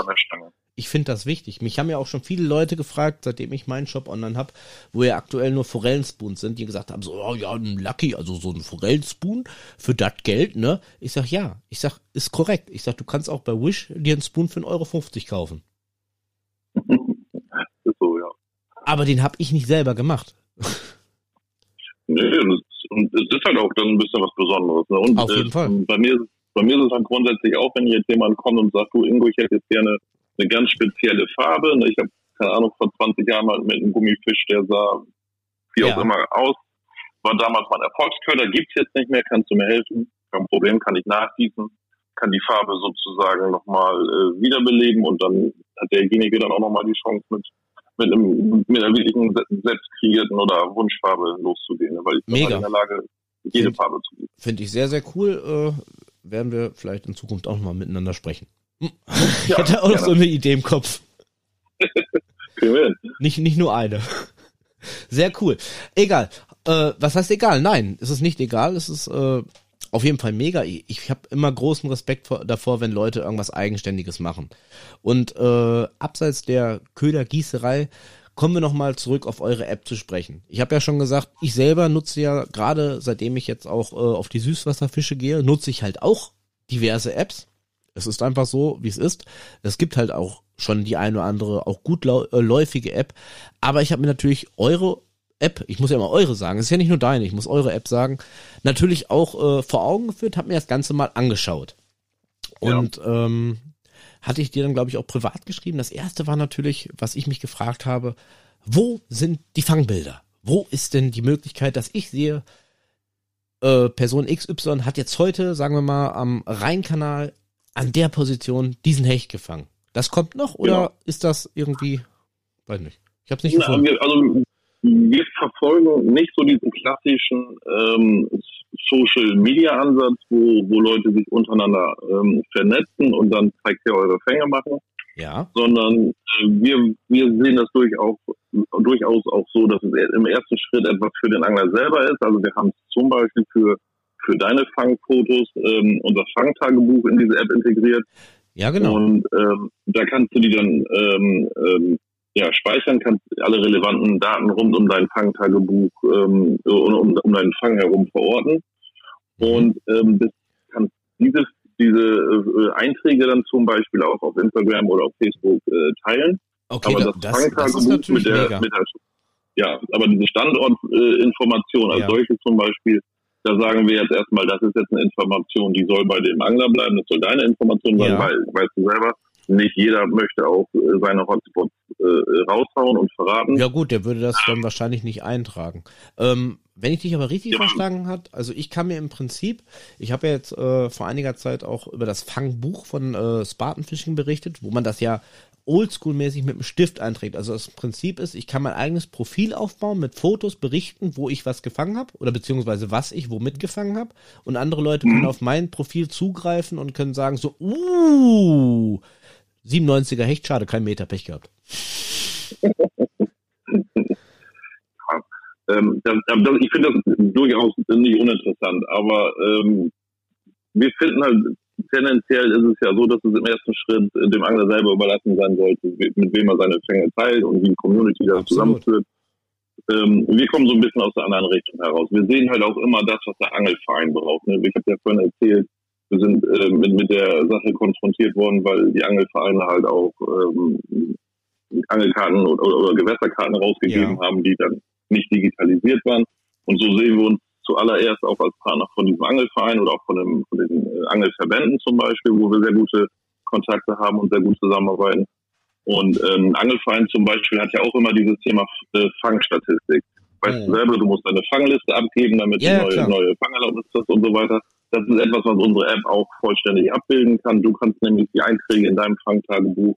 Ich finde das wichtig. Mich haben ja auch schon viele Leute gefragt, seitdem ich meinen Shop online habe, wo ja aktuell nur Forellenspoons sind, die gesagt haben, so, oh ja, ein Lucky, also so ein Forellenspoon für das Geld, ne? Ich sag, ja. Ich sag, ist korrekt. Ich sag, du kannst auch bei Wish dir einen Spoon für 1,50 Euro kaufen. so, ja. Aber den habe ich nicht selber gemacht. Nee, und es ist halt auch dann ein bisschen was Besonderes. Ne? Und Auf jeden äh, Fall. Bei mir, bei mir ist es halt grundsätzlich auch, wenn jetzt jemand kommt und sagt, du Ingo, ich hätte jetzt gerne eine ganz spezielle Farbe. Ne? Ich habe, keine Ahnung, vor 20 Jahren mal mit einem Gummifisch, der sah wie ja. auch immer aus. War damals mein Erfolgsköder, gibt's jetzt nicht mehr, kannst du mir helfen? Kein Problem, kann ich nachgießen, kann die Farbe sozusagen nochmal äh, wiederbeleben und dann hat derjenige dann auch nochmal die Chance mit mit, einem, mit einer wirklichen selbstkreierten oder Wunschfarbe loszugehen, weil ich Mega. in der Lage, jede Find, Farbe zu geben. Finde ich sehr, sehr cool. Äh, werden wir vielleicht in Zukunft auch mal miteinander sprechen. Hm. Ich ja, hätte auch noch so eine Idee im Kopf. nicht, nicht nur eine. Sehr cool. Egal. Äh, was heißt egal? Nein, es ist nicht egal. Es ist äh, auf jeden Fall mega. Ich, habe immer großen Respekt vor, davor, wenn Leute irgendwas Eigenständiges machen. Und äh, abseits der Ködergießerei kommen wir nochmal zurück auf eure App zu sprechen. Ich habe ja schon gesagt, ich selber nutze ja gerade, seitdem ich jetzt auch äh, auf die Süßwasserfische gehe, nutze ich halt auch diverse Apps. Es ist einfach so, wie es ist. Es gibt halt auch schon die eine oder andere auch gut äh, läufige App. Aber ich habe mir natürlich eure App, ich muss ja immer eure sagen, es ist ja nicht nur deine, ich muss eure App sagen, natürlich auch äh, vor Augen geführt, habe mir das Ganze mal angeschaut. Und ja. ähm, hatte ich dir dann, glaube ich, auch privat geschrieben. Das erste war natürlich, was ich mich gefragt habe, wo sind die Fangbilder? Wo ist denn die Möglichkeit, dass ich sehe, äh, Person XY hat jetzt heute, sagen wir mal, am Rheinkanal an der Position diesen Hecht gefangen. Das kommt noch oder ja. ist das irgendwie, weiß nicht. Ich habe es nicht Na, gefunden. Also wir verfolgen nicht so diesen klassischen ähm, Social Media Ansatz, wo, wo Leute sich untereinander ähm, vernetzen und dann zeigt ihr eure Fänge machen. Ja. Sondern äh, wir, wir sehen das durchaus, durchaus auch so, dass es im ersten Schritt etwas für den Angler selber ist. Also wir haben zum Beispiel für, für deine Fangfotos ähm, unser Fangtagebuch in diese App integriert. Ja, genau. Und ähm, da kannst du die dann ähm, ähm, ja, speichern, kannst alle relevanten Daten rund um dein Fangtagebuch ähm, um, um deinen Fang herum verorten. Und ähm, das kannst diese, diese äh, Einträge dann zum Beispiel auch auf Instagram oder auf Facebook äh, teilen. Okay, aber das, das Fangtagebuch mit der, mit der ja, aber diese Standortinformation äh, als ja. solche zum Beispiel, da sagen wir jetzt erstmal, das ist jetzt eine Information, die soll bei dem Angler bleiben, das soll deine Information sein, ja. weil, weißt du selber, nicht jeder möchte auch äh, seine Hotspots äh, raushauen und verraten. Ja gut, der würde das dann wahrscheinlich nicht eintragen. Ähm, wenn ich dich aber richtig ja. verstanden hat, also ich kann mir im Prinzip, ich habe ja jetzt äh, vor einiger Zeit auch über das Fangbuch von äh, Spartan Fishing berichtet, wo man das ja oldschool-mäßig mit einem Stift einträgt. Also das Prinzip ist, ich kann mein eigenes Profil aufbauen mit Fotos, berichten, wo ich was gefangen habe oder beziehungsweise was ich womit gefangen habe und andere Leute können mhm. auf mein Profil zugreifen und können sagen so, uh, 97er Hecht, schade, kein Meter Pech gehabt. ähm, das, das, ich finde das durchaus nicht uninteressant, aber ähm, wir finden halt, tendenziell ist es ja so, dass es im ersten Schritt dem Angler selber überlassen sein sollte, mit wem er seine Fänge teilt und wie die Community das zusammenführt. Ähm, wir kommen so ein bisschen aus der anderen Richtung heraus. Wir sehen halt auch immer das, was der Angelverein braucht. Ne? Ich habe ja vorhin erzählt, wir sind äh, mit, mit der Sache konfrontiert worden, weil die Angelvereine halt auch ähm, Angelkarten oder, oder Gewässerkarten rausgegeben ja. haben, die dann nicht digitalisiert waren. Und so sehen wir uns zuallererst auch als Partner von diesem Angelverein oder auch von, dem, von den äh, Angelverbänden zum Beispiel, wo wir sehr gute Kontakte haben und sehr gut zusammenarbeiten. Und ähm, Angelverein zum Beispiel hat ja auch immer dieses Thema äh, Fangstatistik. Weißt ja. du selber, du musst deine Fangliste abgeben, damit ja, du neue, neue Fangerlaubnis hast und so weiter. Das ist etwas, was unsere App auch vollständig abbilden kann. Du kannst nämlich die Einträge in deinem Fangtagebuch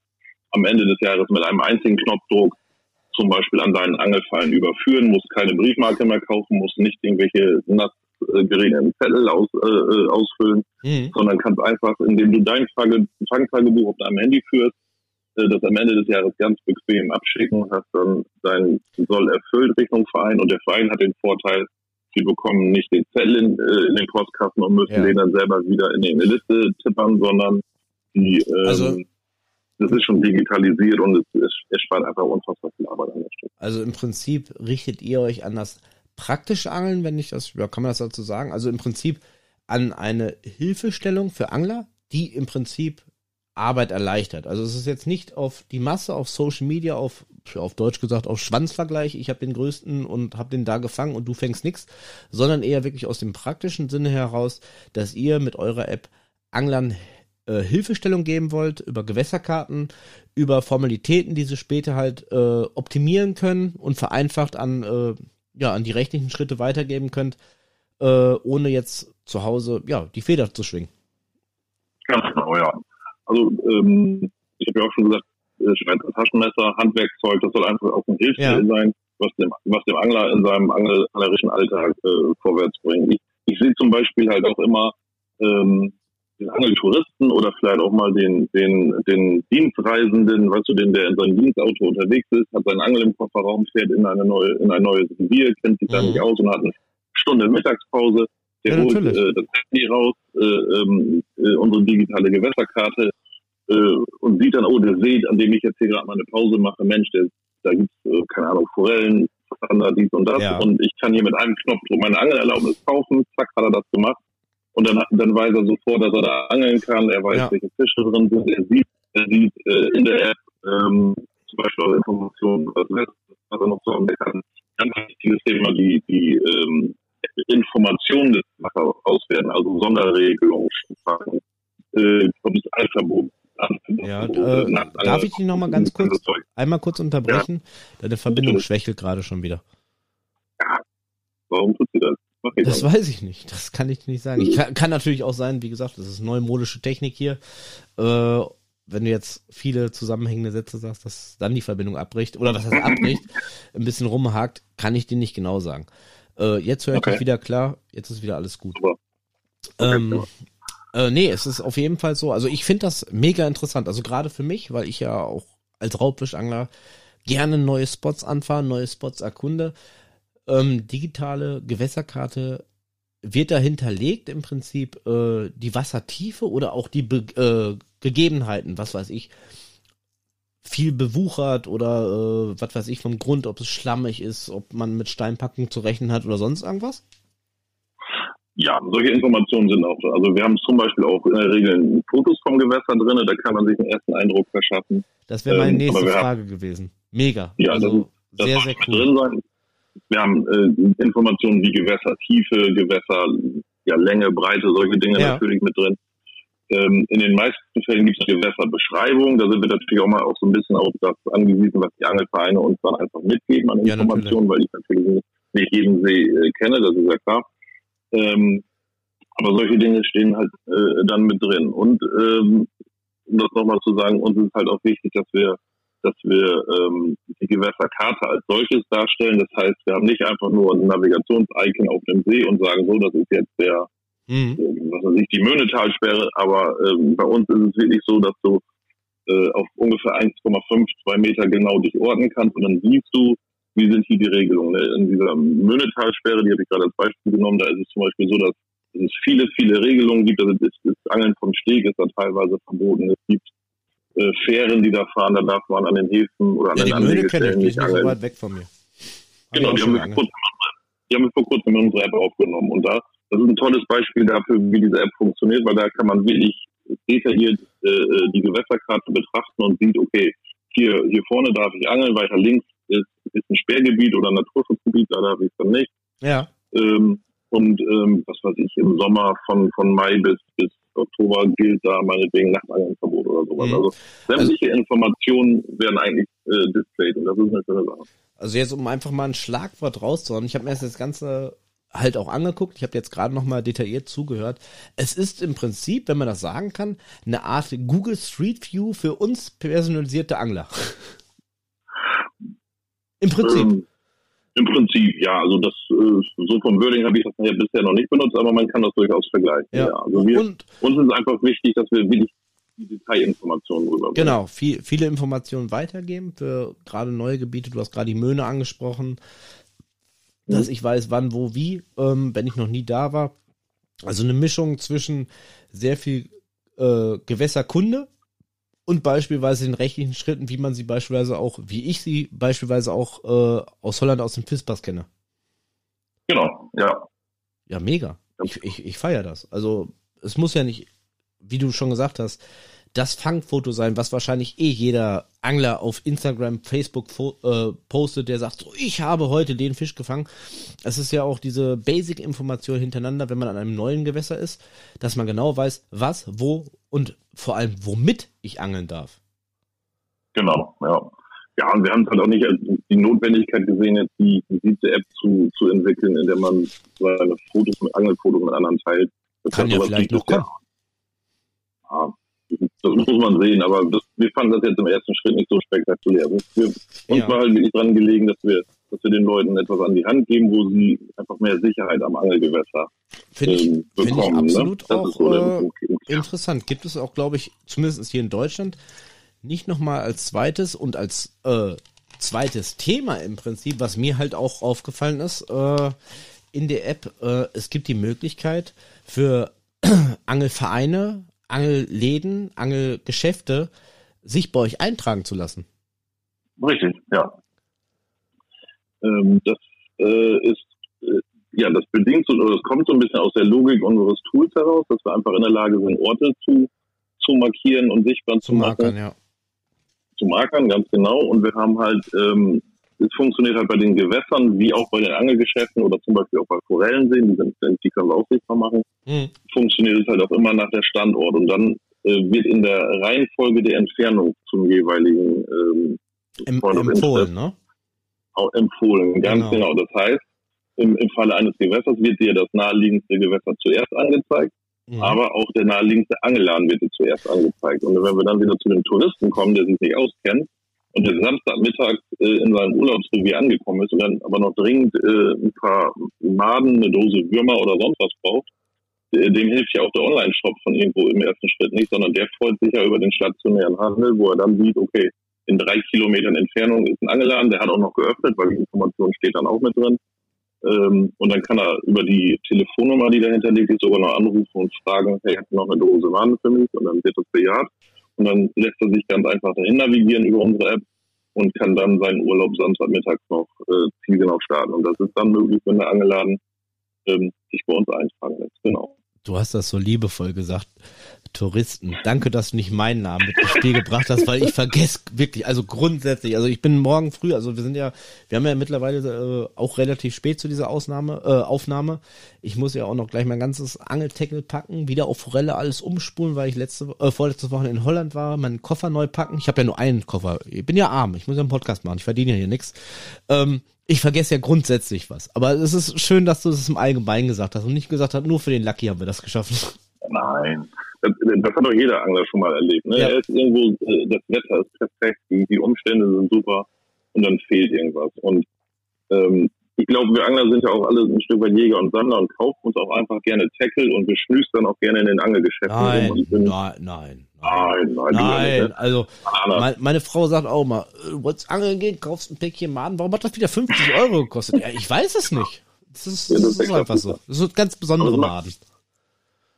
am Ende des Jahres mit einem einzigen Knopfdruck zum Beispiel an deinen Angelfallen überführen, musst keine Briefmarke mehr kaufen, musst nicht irgendwelche nass geregelten Zettel aus, äh, äh, ausfüllen, mhm. sondern kannst einfach, indem du dein Fangtagebuch auf deinem Handy führst, äh, das am Ende des Jahres ganz bequem abschicken, hast dann dein Soll erfüllt Richtung Verein und der Verein hat den Vorteil, Sie bekommen nicht den Zettel in, äh, in den Postkasten und müssen ja. den dann selber wieder in die Liste tippern, sondern die, ähm, also, das ist schon digitalisiert und es, es, es spart einfach unfassbar viel Arbeit an der Stelle. Also im Prinzip richtet ihr euch an das praktische Angeln, wenn ich das, ja, kann man das dazu sagen? Also im Prinzip an eine Hilfestellung für Angler, die im Prinzip Arbeit erleichtert. Also es ist jetzt nicht auf die Masse, auf Social Media, auf, auf Deutsch gesagt, auf Schwanzvergleich, ich habe den größten und habe den da gefangen und du fängst nichts, sondern eher wirklich aus dem praktischen Sinne heraus, dass ihr mit eurer App Anglern äh, Hilfestellung geben wollt über Gewässerkarten, über Formalitäten, die sie später halt äh, optimieren können und vereinfacht an, äh, ja, an die rechtlichen Schritte weitergeben könnt, äh, ohne jetzt zu Hause ja, die Feder zu schwingen. Ganz genau, ja. Also ähm, ich habe ja auch schon gesagt, äh, Schweizer Taschenmesser, Handwerkzeug, das soll einfach auch ein Hilfsmittel ja. sein, was dem, was dem Angler in seinem anglerischen Alltag äh, vorwärts bringt. Ich, ich sehe zum Beispiel halt auch immer, ähm, den Angeltouristen oder vielleicht auch mal den, den, den Dienstreisenden, weißt du, den, der in seinem Dienstauto unterwegs ist, hat seinen Angel im Kofferraum, fährt in eine neue, in ein neues Revier, kennt sich da mhm. nicht aus und hat eine Stunde Mittagspause. Der ja, holt äh, das Handy raus, äh, ähm, äh, unsere digitale Gewässerkarte äh, und sieht dann, oh, der See, an dem ich jetzt hier gerade mal eine Pause mache, Mensch, der, da gibt's äh, keine Ahnung, Forellen, Standard, dies und das. Ja. Und ich kann hier mit einem Knopfdruck meine Angelerlaubnis kaufen. Zack, hat er das gemacht. Und dann, dann weiß er sofort, dass er da angeln kann. Er weiß, ja. welche Fische drin sind. Er sieht, er sieht äh, in der App ähm, zum Beispiel auch Informationen, was, er noch so er kann. Ganz wichtiges Thema, die, die ähm, Informationen des Machers auswerten, also Sonderregelungen, äh, das Alphabet. Ja, äh, darf ich dich nochmal ganz kurz, einmal kurz unterbrechen? Ja. Deine Verbindung schwächelt gerade schon wieder. Ja, warum tut sie das? Das weiß ich nicht. Das kann ich nicht sagen. Ich kann, kann, natürlich auch sein, wie gesagt, das ist neumodische Technik hier. Äh, wenn du jetzt viele zusammenhängende Sätze sagst, dass dann die Verbindung abbricht oder dass das abbricht, ein bisschen rumhakt, kann ich dir nicht genau sagen. Äh, jetzt höre ich okay. dich wieder klar. Jetzt ist wieder alles gut. Okay, ähm, äh, nee, es ist auf jeden Fall so. Also ich finde das mega interessant. Also gerade für mich, weil ich ja auch als Raubfischangler gerne neue Spots anfahre, neue Spots erkunde ähm, digitale Gewässerkarte wird da hinterlegt im Prinzip äh, die Wassertiefe oder auch die Be äh, Gegebenheiten, was weiß ich, viel bewuchert oder äh, was weiß ich vom Grund, ob es schlammig ist, ob man mit Steinpackung zu rechnen hat oder sonst irgendwas? Ja, solche Informationen sind auch. Also wir haben zum Beispiel auch in der Regel Fotos vom Gewässer drin, da kann man sich einen ersten Eindruck verschaffen. Das wäre meine ähm, nächste Frage haben, gewesen. Mega. Ja, also das, das sehr, sehr cool. Drin sein. Wir haben äh, Informationen wie Gewässertiefe, Gewässer, ja, Länge, Breite, solche Dinge ja. natürlich mit drin. Ähm, in den meisten Fällen gibt es Gewässerbeschreibung. Da sind wir natürlich auch mal auch so ein bisschen auf das angewiesen, was die Angelvereine uns dann einfach mitgeben an Informationen, ja, weil ich natürlich nicht jeden See äh, kenne, das ist ja klar. Ähm, aber solche Dinge stehen halt äh, dann mit drin. Und ähm, um das nochmal zu sagen, uns ist halt auch wichtig, dass wir dass wir ähm, die Gewässerkarte als solches darstellen. Das heißt, wir haben nicht einfach nur ein Navigations-Icon auf dem See und sagen, so, das ist jetzt der, mhm. was weiß ich, die Möhnetalsperre, aber ähm, bei uns ist es wirklich so, dass du äh, auf ungefähr 1,5, 2 Meter genau dich orten kannst und dann siehst du, wie sind hier die Regelungen. Ne? In dieser Möhnetalsperre, die habe ich gerade als Beispiel genommen, da ist es zum Beispiel so, dass es viele, viele Regelungen gibt. Also das, das Angeln vom Steg ist da teilweise verboten. Es gibt äh, Fähren, die da fahren, da darf man an den Häfen oder an ja, den anderen Stellen nicht angeln. so weit weg von mir. Genau, die haben, wir vor kurzem, die haben wir vor kurzem in unsere App aufgenommen. Und da, das ist ein tolles Beispiel dafür, wie diese App funktioniert, weil da kann man wirklich detailliert äh, die Gewässerkarte betrachten und sieht, okay, hier, hier vorne darf ich angeln, weiter links ist, ist ein Sperrgebiet oder ein Naturschutzgebiet, da darf ich dann nicht. Ja. Ähm, und ähm, was weiß ich, im Sommer von, von Mai bis, bis Oktober gilt da meinetwegen Nachtangelverbot oder sowas. Mhm. Also sämtliche also, Informationen werden eigentlich äh, displayed und das ist eine schöne Sache. Also jetzt, um einfach mal ein Schlagwort rauszuhauen, ich habe mir das Ganze halt auch angeguckt, ich habe jetzt gerade noch mal detailliert zugehört. Es ist im Prinzip, wenn man das sagen kann, eine Art Google Street View für uns personalisierte Angler. Im Prinzip. Ähm, im Prinzip, ja. Also das äh, so vom Wording habe ich das bisher noch nicht benutzt, aber man kann das durchaus vergleichen. Ja. ja. Also wir, und, uns ist einfach wichtig, dass wir wirklich die Detailinformationen rüberbringen. Genau, viel, viele Informationen weitergeben für gerade neue Gebiete. Du hast gerade die Möhne angesprochen, dass mhm. ich weiß, wann, wo, wie, ähm, wenn ich noch nie da war. Also eine Mischung zwischen sehr viel äh, Gewässerkunde und beispielsweise den rechtlichen Schritten, wie man sie beispielsweise auch, wie ich sie beispielsweise auch äh, aus Holland aus dem FISPAS kenne. Genau, ja. Ja, mega. Ich, ich, ich feiere das. Also es muss ja nicht, wie du schon gesagt hast, das Fangfoto sein, was wahrscheinlich eh jeder Angler auf Instagram, Facebook äh, postet, der sagt, so, ich habe heute den Fisch gefangen. Es ist ja auch diese Basic-Information hintereinander, wenn man an einem neuen Gewässer ist, dass man genau weiß, was, wo und vor allem womit ich angeln darf. Genau, ja. Ja, und wir haben halt auch nicht die Notwendigkeit gesehen, jetzt die, diese App zu, zu entwickeln, in der man seine Fotos mit Angelfotos mit anderen teilt. Das Kann ja vielleicht noch kommen. Ja, das muss man sehen, aber das, wir fanden das jetzt im ersten Schritt nicht so spektakulär. Wir, uns ja. war halt wirklich dran gelegen, dass wir, dass wir den Leuten etwas an die Hand geben, wo sie einfach mehr Sicherheit am Angelgewässer Finde ich, ähm, find ich bekommen. absolut ne? Auch so äh, interessant. Gibt es auch, glaube ich, zumindest hier in Deutschland, nicht nochmal als zweites und als äh, zweites Thema im Prinzip, was mir halt auch aufgefallen ist, äh, in der App, äh, es gibt die Möglichkeit für Angelvereine, Angelläden, Angelgeschäfte, sich bei euch eintragen zu lassen. Richtig, ja. Ähm, das äh, ist, äh, ja, das bedingt so, oder das kommt so ein bisschen aus der Logik unseres Tools heraus, dass wir einfach in der Lage sind, Orte zu, zu markieren und sichtbar zu, Zu markern, machen. ja. Zu markern, ganz genau. Und wir haben halt, ähm, es funktioniert halt bei den Gewässern wie auch bei den Angelgeschäften oder zum Beispiel auch bei Forellenseen, die, sind, die können wir auch sichtbar machen, Hm. funktioniert es halt auch immer nach der Standort. Und dann äh, wird in der Reihenfolge der Entfernung zum jeweiligen ähm, Em empfohlen, ne? auch empfohlen. Ganz Genau. genau. Das heißt, im, im Falle eines Gewässers wird dir das naheliegendste Gewässer zuerst angezeigt, Mhm. aber auch der naheliegendste Angelladen wird dir zuerst angezeigt. Und wenn wir dann wieder zu dem Touristen kommen, der sich nicht auskennt und der Samstagmittag äh, in seinem Urlaubsrevier angekommen ist und dann aber noch dringend äh, ein paar Maden, eine Dose Würmer oder sonst was braucht, äh, dem hilft ja auch der Online-Shop von irgendwo im ersten Schritt nicht, sondern der freut sich ja über den stationären Handel, wo er dann sieht, okay, in drei Kilometern Entfernung ist ein Angeladen, der hat auch noch geöffnet, weil die Information steht dann auch mit drin. Ähm, und dann kann er über die Telefonnummer, die dahinter liegt, sogar noch anrufen und fragen, hey, hast du noch eine Dose Wahn für mich? Und dann wird das bejaht. Und dann lässt er sich ganz einfach dahin navigieren über unsere App und kann dann seinen Urlaub Samstagmittags noch äh, zielgenau starten. Und das ist dann möglich, wenn der Angeladen ähm, sich bei uns eintragen lässt. Genau. Du hast das so liebevoll gesagt. Touristen. Danke, dass du nicht meinen Namen mit ins Spiel gebracht hast, weil ich vergesse wirklich, also grundsätzlich, also ich bin morgen früh, also wir sind ja, wir haben ja mittlerweile äh, auch relativ spät zu dieser Ausnahme, äh, Aufnahme. Ich muss ja auch noch gleich mein ganzes Angeltackle packen, wieder auf Forelle alles umspulen, weil ich letzte, äh, vorletzte Woche in Holland war, meinen Koffer neu packen. Ich habe ja nur einen Koffer. Ich bin ja arm, ich muss ja einen Podcast machen, ich verdiene ja hier nichts. Ähm, ich vergesse ja grundsätzlich was. Aber es ist schön, dass du es im Allgemeinen gesagt hast und nicht gesagt hast, nur für den Lucky haben wir das geschaffen. Nein. Das, das hat doch jeder Angler schon mal erlebt. Ne? Ja. Er ist irgendwo, äh, das Wetter ist perfekt, die, Umstände sind super und dann fehlt irgendwas. Und ähm, ich glaube, wir Angler sind ja auch alle ein Stück weit Jäger und Sammler und kaufen uns auch einfach gerne Tackle und wir dann auch gerne in den Angelgeschäften. Nein, bin, nein, nein. nein, nein, nicht, Nein, ne? also mein, meine Frau sagt auch mal, äh, du wolltest angeln gehen, kaufst ein Päckchen Maden, warum hat das wieder 50 Euro gekostet? Ja, ich weiß es nicht. Das ist, Ja, das das ist ist einfach so. Das sind ganz besondere Aber Maden.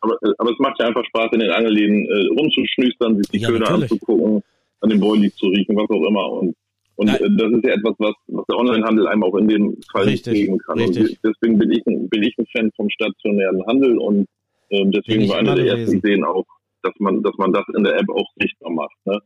Aber, äh, aber es macht ja einfach Spaß, in den Angelläden äh, rumzuschnüstern, sich die Ja, Köder natürlich. anzugucken, an den Boilies zu riechen, was auch immer. Und, und äh, das ist ja etwas, was, was der Onlinehandel einem auch in dem Fall Richtig, nicht geben kann. richtig. Und deswegen bin ich, ein, bin ich ein Fan vom stationären Handel und Bin deswegen war eine immer der ersten. Ideen auch, dass man, dass man das in der App auch sichtbar macht. Ne?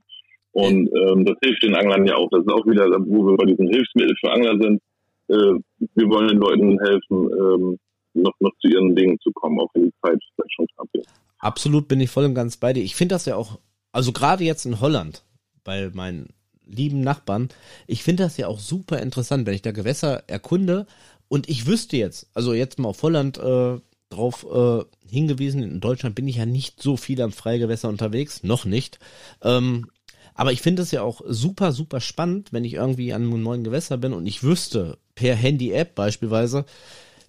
Und ähm, das hilft den Anglern ja auch. Das ist auch wieder, wo wir bei diesen Hilfsmitteln für Angler sind. Äh, wir wollen den Leuten helfen, ähm, noch, noch zu ihren Dingen zu kommen, auch wenn die Zeit schon knapp ist. Absolut bin ich voll und ganz bei dir. Ich finde das ja auch, also gerade jetzt in Holland, bei meinen lieben Nachbarn, ich finde das ja auch super interessant, wenn ich da Gewässer erkunde und ich wüsste jetzt, also jetzt mal auf Holland äh, drauf äh, hingewiesen, in Deutschland bin ich ja nicht so viel am Freigewässer unterwegs, noch nicht. Ähm, aber ich finde es ja auch super, super spannend, wenn ich irgendwie an einem neuen Gewässer bin und ich wüsste, per Handy-App beispielsweise,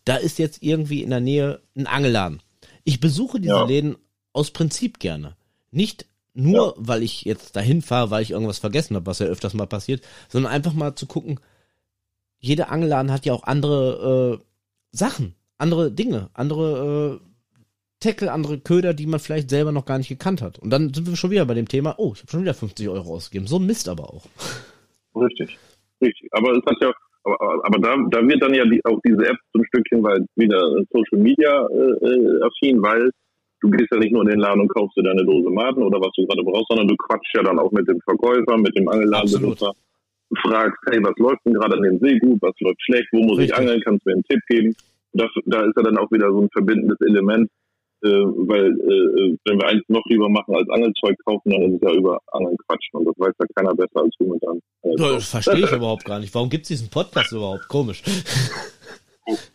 da ist jetzt irgendwie in der Nähe ein Angelladen. Ich besuche diese Ja. Läden aus Prinzip gerne. Nicht nur, weil ich jetzt dahin fahre, weil ich irgendwas vergessen habe, was ja öfters mal passiert, sondern einfach mal zu gucken, jeder Angelladen hat ja auch andere äh, Sachen, andere Dinge, andere äh, Tackle, andere Köder, die man vielleicht selber noch gar nicht gekannt hat. Und dann sind wir schon wieder bei dem Thema, oh, ich habe schon wieder 50 Euro ausgegeben. So ein Mist aber auch. Richtig, richtig. Aber es hat ja, aber, aber da, da wird dann ja die, auch diese App so ein Stückchen weil wieder Social Media äh, äh, affin, weil du gehst ja nicht nur in den Laden und kaufst dir deine Dose Maden oder was du gerade brauchst, sondern du quatschst ja dann auch mit dem Verkäufer, mit dem Angeladenbenutzer, fragst, hey, was läuft denn gerade an dem See gut, was läuft schlecht, wo muss Richtig. ich angeln, kannst du mir einen Tipp geben. Das, da ist ja dann auch wieder so ein verbindendes Element, äh, weil äh, wenn wir eins noch lieber machen als Angelzeug kaufen, dann ist es ja über Angeln quatschen und das weiß ja keiner besser als du mit deinem Angelzeug. Das verstehe ich überhaupt gar nicht. Warum gibt's diesen Podcast überhaupt? Komisch.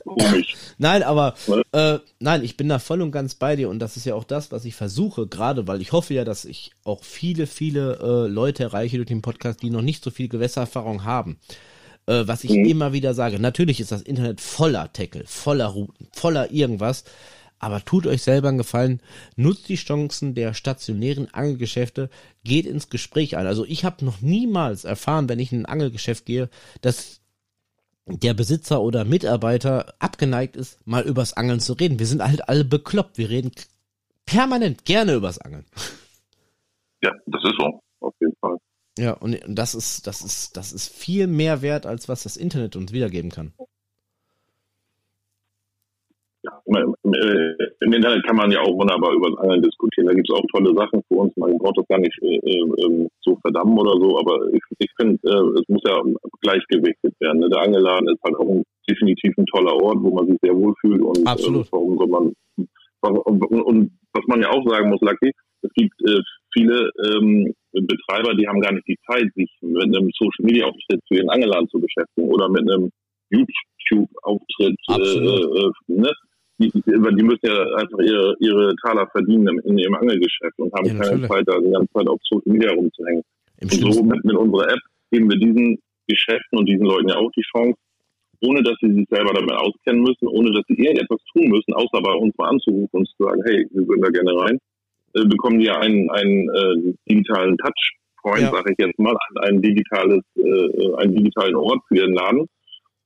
Komisch. Nein, aber äh, nein, ich bin da voll und ganz bei dir und das ist ja auch das, was ich versuche, gerade weil ich hoffe ja, dass ich auch viele, viele äh, Leute erreiche durch den Podcast, die noch nicht so viel Gewässererfahrung haben. Äh, was ich mhm. immer wieder sage. Natürlich ist das Internet voller Tackle, voller Routen, voller irgendwas. Aber tut euch selber einen Gefallen, nutzt die Chancen der stationären Angelgeschäfte, geht ins Gespräch ein. Also ich habe noch niemals erfahren, wenn ich in ein Angelgeschäft gehe, dass der Besitzer oder Mitarbeiter abgeneigt ist, mal übers Angeln zu reden. Wir sind halt alle bekloppt. Wir reden permanent gerne übers Angeln. Ja, das ist so, auf jeden Fall. Ja, und das ist, das ist, das ist viel mehr wert, als was das Internet uns wiedergeben kann. Ja, im, Internet kann man ja auch wunderbar über das Angeln diskutieren. Da gibt es auch tolle Sachen für uns. Man braucht das gar nicht äh, äh, so verdammen oder so, aber ich, ich finde, äh, es muss ja gleichgewichtet werden. Ne? Der Angelladen ist halt auch ein, definitiv ein toller Ort, wo man sich sehr wohlfühlt und äh, warum soll man und, und, und, was man ja auch sagen muss, Lucky, es gibt äh, viele ähm, Betreiber, die haben gar nicht die Zeit, sich mit einem Social Media Auftritt für ihren Angeladen zu beschäftigen oder mit einem YouTube Auftritt. Äh, äh, ne? die, die, müssen ja einfach ihre, ihre Taler verdienen in ihrem Angelgeschäft und haben ja, keine Zeit, da die ganze Zeit auf Social Media rumzuhängen. Im und so mit, mit unserer App geben wir diesen Geschäften und diesen Leuten ja auch die Chance, ohne dass sie sich selber damit auskennen müssen, ohne dass sie irgendetwas tun müssen, außer bei uns mal anzurufen und zu sagen, hey, wir würden da gerne rein, äh, bekommen die ja einen, einen äh, digitalen Touchpoint, ja. sage ich jetzt mal, ein digitales, äh, einen digitalen Ort für ihren Laden,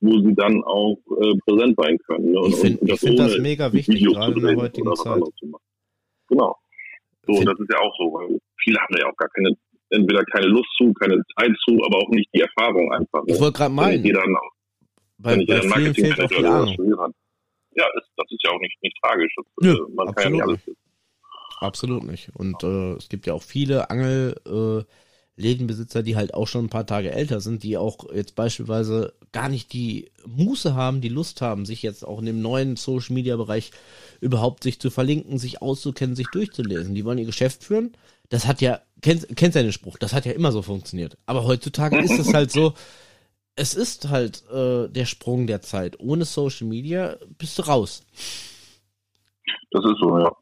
wo sie dann auch äh, präsent sein können. Ne? Und, ich finde das, find das mega wichtig, Videos gerade in der heutigen Zeit. Genau. So, das ist ja auch so, weil viele haben ja auch gar keine, entweder keine Lust zu, keine Zeit zu, aber auch nicht die Erfahrung einfach. Ne? Ich wollte gerade meinen. Jeder bei, bei vielen fehlt auch die Ahnung. Ja, ist, das ist ja auch nicht, nicht tragisch. Das, Nö, äh, man kann ja nicht alles wissen. Absolut nicht. Und äh, es gibt ja auch viele Angellädenbesitzer, äh, die halt auch schon ein paar Tage älter sind, die auch jetzt beispielsweise gar nicht die Muße haben, die Lust haben, sich jetzt auch in dem neuen Social Media Bereich überhaupt sich zu verlinken, sich auszukennen, sich durchzulesen. Die wollen ihr Geschäft führen. Das hat ja, kennst, kennst ja den Spruch, das hat ja immer so funktioniert. Aber heutzutage ist es halt so, es ist halt äh, der Sprung der Zeit. Ohne Social Media bist du raus. Das ist so, ja.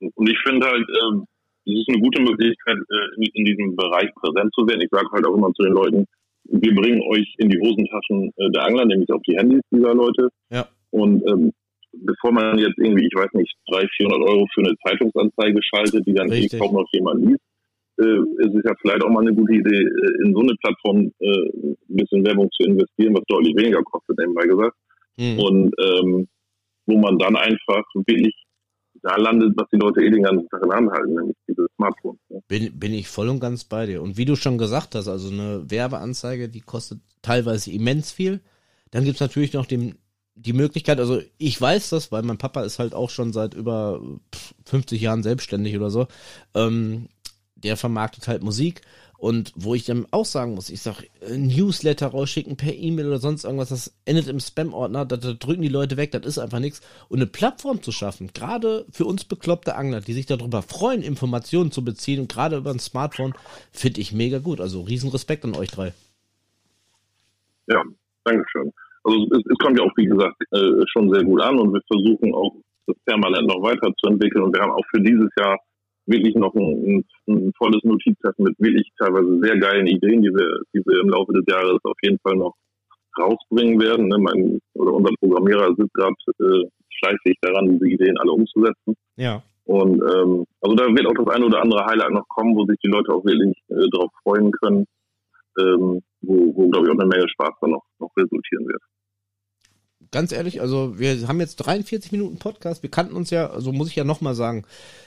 Und ich finde halt, äh, es ist eine gute Möglichkeit, äh, in, diesem Bereich präsent zu werden. Ich sage halt auch immer zu den Leuten, wir bringen euch in die Hosentaschen äh, der Angler, nämlich auf die Handys dieser Leute. Ja. Und ähm, bevor man jetzt irgendwie, ich weiß nicht, 300, 400 Euro für eine Zeitungsanzeige schaltet, die dann eh kaum noch jemand liest, äh, es ist ja vielleicht auch mal eine gute Idee, äh, in so eine Plattform äh, ein bisschen Werbung zu investieren, was deutlich weniger kostet, nebenbei gesagt. Mhm. Und ähm, wo man dann einfach wirklich da landet, was die Leute eh den ganzen Tag in Hand halten, nämlich diese Smartphones. Ne? Bin, bin ich voll und ganz bei dir. Und wie du schon gesagt hast, also eine Werbeanzeige, die kostet teilweise immens viel. Dann gibt's natürlich noch den, die Möglichkeit, also ich weiß das, weil mein Papa ist halt auch schon seit über 50 Jahren selbstständig oder so. Ähm, der vermarktet halt Musik und wo ich dann auch sagen muss, ich sag, Newsletter rausschicken per E-Mail oder sonst irgendwas, das endet im Spam-Ordner, da, da, drücken die Leute weg, das ist einfach nichts. Und eine Plattform zu schaffen, gerade für uns bekloppte Angler, die sich darüber freuen, Informationen zu beziehen, gerade über ein Smartphone, finde ich mega gut. Also riesen Respekt an euch drei. Ja, Dankeschön. Also es, es kommt ja auch, wie gesagt, äh, schon sehr gut an und wir versuchen auch das permanent noch weiterzuentwickeln und wir haben auch für dieses Jahr wirklich noch ein, ein, ein volles Notizheft mit wirklich teilweise sehr geilen Ideen, die wir, die wir im Laufe des Jahres auf jeden Fall noch rausbringen werden. Ne? Mein, oder unser Programmierer sitzt gerade äh, fleißig daran, diese Ideen alle umzusetzen. Ja. Und ähm, also da wird auch das eine oder andere Highlight noch kommen, wo sich die Leute auch wirklich äh, darauf freuen können, ähm, wo, wo glaube ich auch eine Menge Spaß dann noch, noch resultieren wird ganz ehrlich, also wir haben jetzt 43 Minuten Podcast, wir kannten uns ja, so also muss ich ja nochmal sagen,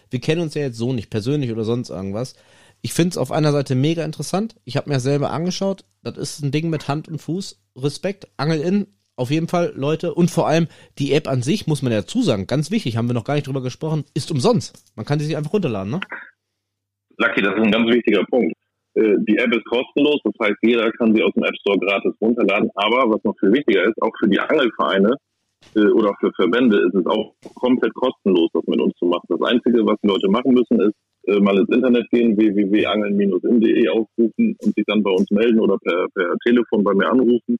wir kennen uns ja jetzt so nicht persönlich oder sonst irgendwas. Ich finde es auf einer Seite mega interessant. Ich habe mir selber angeschaut. Das ist ein Ding mit Hand und Fuß. Respekt, Angel in, auf jeden Fall, Leute. Und vor allem die App an sich, muss man ja zusagen, ganz wichtig, haben wir noch gar nicht drüber gesprochen, ist umsonst. Man kann sie sich einfach runterladen, ne? Lucky, das ist ein ganz wichtiger Punkt. Äh, die App ist kostenlos, das heißt, jeder kann sie aus dem App Store gratis runterladen. Aber was noch viel wichtiger ist, auch für die Angelvereine äh, oder für Verbände ist es auch komplett kostenlos, das mit uns zu machen. Das Einzige, was die Leute machen müssen, ist äh, mal ins Internet gehen, www.angeln-in.de aufrufen und sich dann bei uns melden oder per, per Telefon bei mir anrufen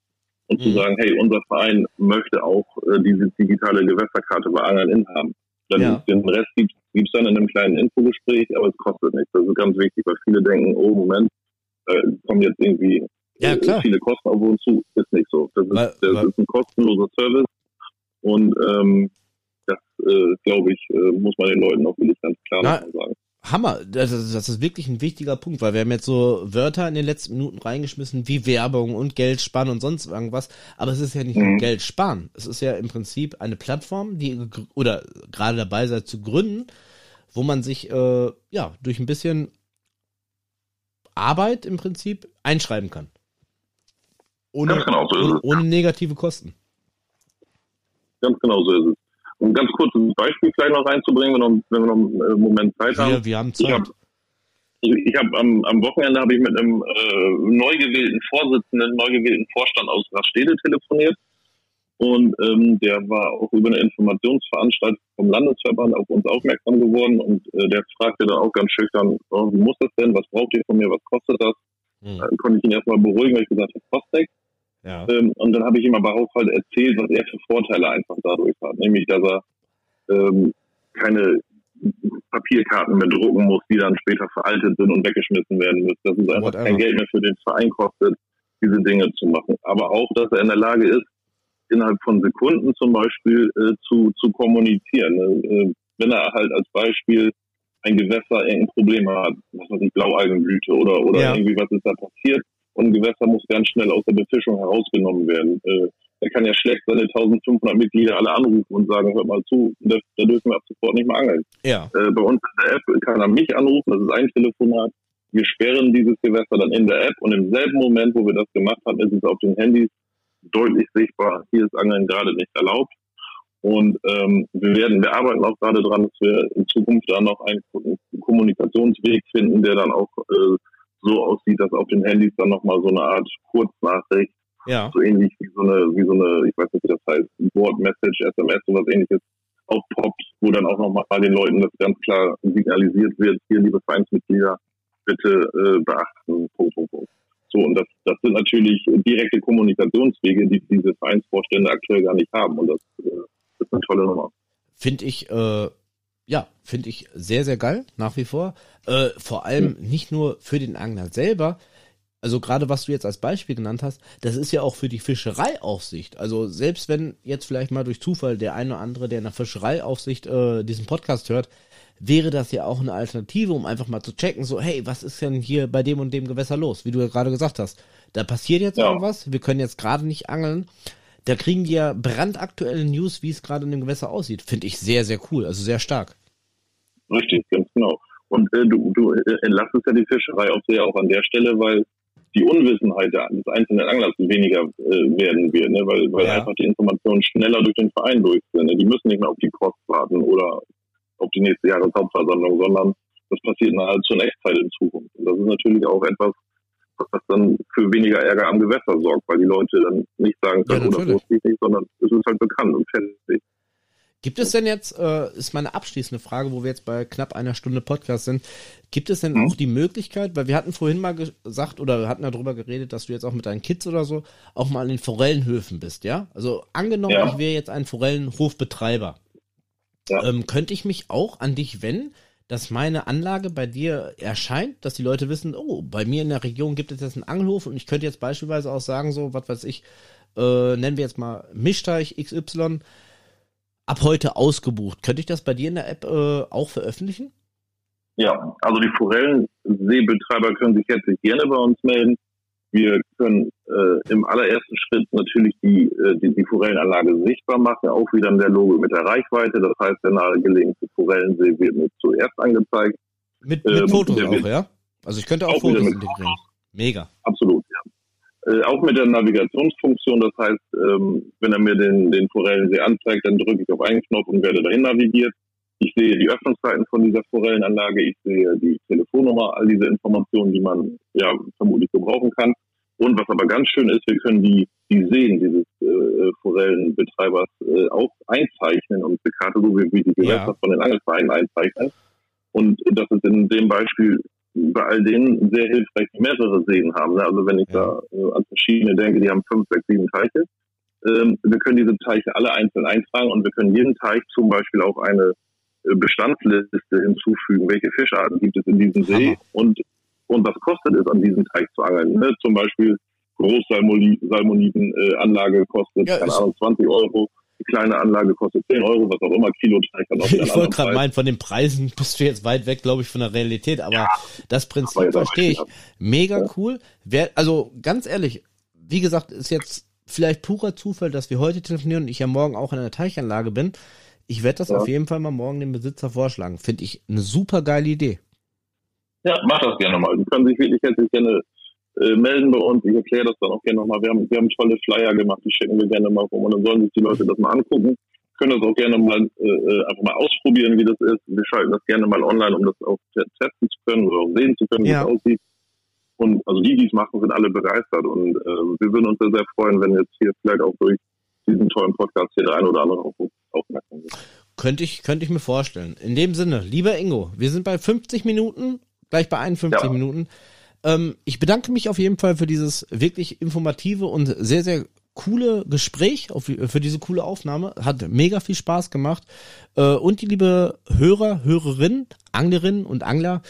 und mhm. zu sagen, hey, unser Verein möchte auch diese digitale Gewässerkarte bei Angeln in haben. Dann ja. den Rest gibt es dann in einem kleinen Infogespräch, aber es kostet nichts. Das ist ganz wichtig, weil viele denken, oh Moment, äh, kommen jetzt irgendwie ja, klar. viele Kosten auf uns zu, ist nicht so. Das ist, weil, das weil, ist ein kostenloser Service und ähm, das, äh, glaube ich, äh, muss man den Leuten auch wirklich ganz klar na, sagen. Hammer, das ist, das ist wirklich ein wichtiger Punkt, weil wir haben jetzt so Wörter in den letzten Minuten reingeschmissen, wie Werbung und Geld sparen und sonst irgendwas, aber es ist ja nicht mhm. nur Geld sparen. Es ist ja im Prinzip eine Plattform, die oder gerade dabei seid zu gründen, wo man sich äh, ja durch ein bisschen Arbeit im Prinzip einschreiben kann. Ohne, genau so ohne, ohne negative Kosten. Ganz genau so ist es. Um ein ganz kurzes Beispiel vielleicht noch reinzubringen, wenn wir noch, wenn wir noch einen Moment Zeit haben. Wir, wir haben Zeit. Ich habe hab am, am Wochenende habe ich mit einem äh, neu gewählten Vorsitzenden, neu gewählten Vorstand aus Rastede telefoniert. Und ähm, der war auch über eine Informationsveranstaltung vom Landesverband auf uns aufmerksam geworden und äh, der fragte dann auch ganz schüchtern, oh, wie muss das denn, was braucht ihr von mir, was kostet das? Mhm. Dann konnte ich ihn erstmal beruhigen, weil ich gesagt habe, Postdeck. Ja. Ähm, und dann habe ich ihm aber auch halt erzählt, was er für Vorteile einfach dadurch hat. Nämlich, dass er ähm, keine Papierkarten mehr drucken muss, die dann später veraltet sind und weggeschmissen werden müssen. Dass es einfach Whatever. kein Geld mehr für den Verein kostet, diese Dinge zu machen. Aber auch, dass er in der Lage ist, innerhalb von Sekunden zum Beispiel äh, zu, zu kommunizieren. Äh, wenn er halt als Beispiel ein Gewässer irgendein Problem hat, was weiß ich, Blaualgenblüte oder, oder ja. irgendwie was ist da passiert und ein Gewässer muss ganz schnell aus der Befischung herausgenommen werden. Äh, er kann ja schlecht seine 1500 Mitglieder alle anrufen und sagen, hört mal zu, da, da dürfen wir ab sofort nicht mehr angeln. Ja. Äh, bei uns in der App kann er mich anrufen, das ist ein Telefonat. Wir sperren dieses Gewässer dann in der App und im selben Moment, wo wir das gemacht haben, ist es auf den Handys deutlich sichtbar, hier ist Angeln gerade nicht erlaubt. Und ähm, wir werden, wir arbeiten auch gerade dran, dass wir in Zukunft da noch einen Kommunikationsweg finden, der dann auch äh, so aussieht, dass auf den Handys dann nochmal so eine Art Kurznachricht, ja. so ähnlich wie so eine, wie so eine, ich weiß nicht, wie das heißt, Word-Message, SMS oder was ähnliches aufpoppt, wo dann auch nochmal den Leuten das ganz klar signalisiert wird, hier, liebe Vereinsmitglieder, bitte äh, beachten, Punkt, Punkt, Punkt. So, und das, das sind natürlich direkte Kommunikationswege, die diese Vereinsvorstände aktuell gar nicht haben. Und das, äh, ist eine tolle Nummer. Finde ich, äh, ja, finde ich sehr, sehr geil, nach wie vor. Äh, vor allem mhm. nicht nur für den Angler selber, also gerade was du jetzt als Beispiel genannt hast, das ist ja auch für die Fischereiaufsicht. Also selbst wenn jetzt vielleicht mal durch Zufall der eine oder andere, der in der Fischereiaufsicht äh, diesen Podcast hört, wäre das ja auch eine Alternative, um einfach mal zu checken, so, hey, was ist denn hier bei dem und dem Gewässer los? Wie du ja gerade gesagt hast. Da passiert jetzt ja. irgendwas, wir können jetzt gerade nicht angeln. Da kriegen die ja brandaktuelle News, wie es gerade in dem Gewässer aussieht. Finde ich sehr, sehr cool, also sehr stark. Richtig, ganz genau. Und äh, du, du äh, entlastest ja die Fischerei auch sehr auch an der Stelle, weil die Unwissenheit des einzelnen Anglers weniger äh, werden wird, ne? weil, weil ja. einfach die Informationen schneller durch den Verein durch sind. Ne? Die müssen nicht mehr auf die Post warten oder auf die nächste Jahreshauptversammlung, sondern das passiert nahezu in Echtzeit in Zukunft. Und das ist natürlich auch etwas, was dann für weniger Ärger am Gewässer sorgt, weil die Leute dann nicht sagen können, ja, oder so nicht, sondern es ist halt bekannt und fertig. Gibt es denn jetzt, äh, ist meine abschließende Frage, wo wir jetzt bei knapp einer Stunde Podcast sind, gibt es denn mhm. auch die Möglichkeit, weil wir hatten vorhin mal gesagt oder wir hatten darüber geredet, dass du jetzt auch mit deinen Kids oder so auch mal an den Forellenhöfen bist, ja? Also angenommen, ja. ich wäre jetzt ein Forellenhofbetreiber. Ja. Ähm, könnte ich mich auch an dich wenden, dass meine Anlage bei dir erscheint, dass die Leute wissen, oh, bei mir in der Region gibt es jetzt einen Angelhof und ich könnte jetzt beispielsweise auch sagen, so, was weiß ich, äh, nennen wir jetzt mal Mischteich XY, ab heute ausgebucht. Könnte ich das bei dir in der App äh, auch veröffentlichen? Ja, also die Forellenseebetreiber können sich jetzt gerne bei uns melden. Wir können äh, im allerersten Schritt natürlich die, äh, die, die Forellenanlage sichtbar machen, auch wieder in der Logik mit der Reichweite. Das heißt, der nahegelegene Forellensee wird mir zuerst angezeigt. Mit, mit ähm, Fotos auch, ja? Also ich könnte auch, auch Fotos integrieren. Mega. Absolut, ja. Äh, auch mit der Navigationsfunktion, das heißt, ähm, wenn er mir den, den Forellensee anzeigt, dann drücke ich auf einen Knopf und werde dahin navigiert. Ich sehe die Öffnungszeiten von dieser Forellenanlage, ich sehe die Telefonnummer, all diese Informationen, die man ja vermutlich gebrauchen kann. Und was aber ganz schön ist, wir können die, die Seen dieses äh, Forellenbetreibers äh, auch einzeichnen und die Karte, so wie, die Gewässer ja. von den Angelvereinen einzeichnen. Und das ist in dem Beispiel bei all denen sehr hilfreich, mehrere Seen haben. Ne? Also wenn ich ja. da äh, an verschiedene denke, die haben fünf, sechs, sieben Teiche. Ähm, wir können diese Teiche alle einzeln eintragen und wir können jeden Teich zum Beispiel auch eine Bestandsliste hinzufügen, welche Fischarten gibt es in diesem See und und was kostet es, an diesem Teich zu angeln. Ne? Zum Beispiel Großsalmoniden-Anlage kostet, ja, keine Ahnung, 20 Euro. Die kleine Anlage kostet 10 Euro, was auch immer, Kilo Teich hat auch Ich wollte gerade meinen, von den Preisen bist du jetzt weit weg, glaube ich, von der Realität, aber ja, das Prinzip verstehe ich. Mega ja. cool. Wer, also ganz ehrlich, wie gesagt, ist jetzt vielleicht purer Zufall, dass wir heute telefonieren und ich ja morgen auch in einer Teichanlage bin. Ich werde das ja. auf jeden Fall mal morgen dem Besitzer vorschlagen. Finde ich eine super geile Idee. Ja, mach das gerne mal. Die können sich wirklich herzlich gerne äh, melden bei uns. Ich erkläre das dann auch gerne nochmal. Wir haben, wir haben tolle Flyer gemacht, die schicken wir gerne mal rum und dann sollen sich die Leute das mal angucken. Können das auch gerne mal äh, äh, einfach mal ausprobieren, wie das ist. Wir schalten das gerne mal online, um das auch testen zu können oder auch sehen zu können, wie ja. es aussieht. Und also die, die es machen, sind alle begeistert. Und äh, wir würden uns sehr, sehr freuen, wenn jetzt hier vielleicht auch durch diesen tollen Podcast hier der ein oder andere uns aufmerksam wird. Könnte ich, könnte ich mir vorstellen. In dem Sinne, lieber Ingo, wir sind bei 50 Minuten, gleich bei 51 ja. Minuten. Ähm, ich bedanke mich auf jeden Fall für dieses wirklich informative und sehr, sehr coole Gespräch, für diese coole Aufnahme. Hat mega viel Spaß gemacht. Äh, und die liebe Hörer, Hörerinnen, Anglerinnen und Angler,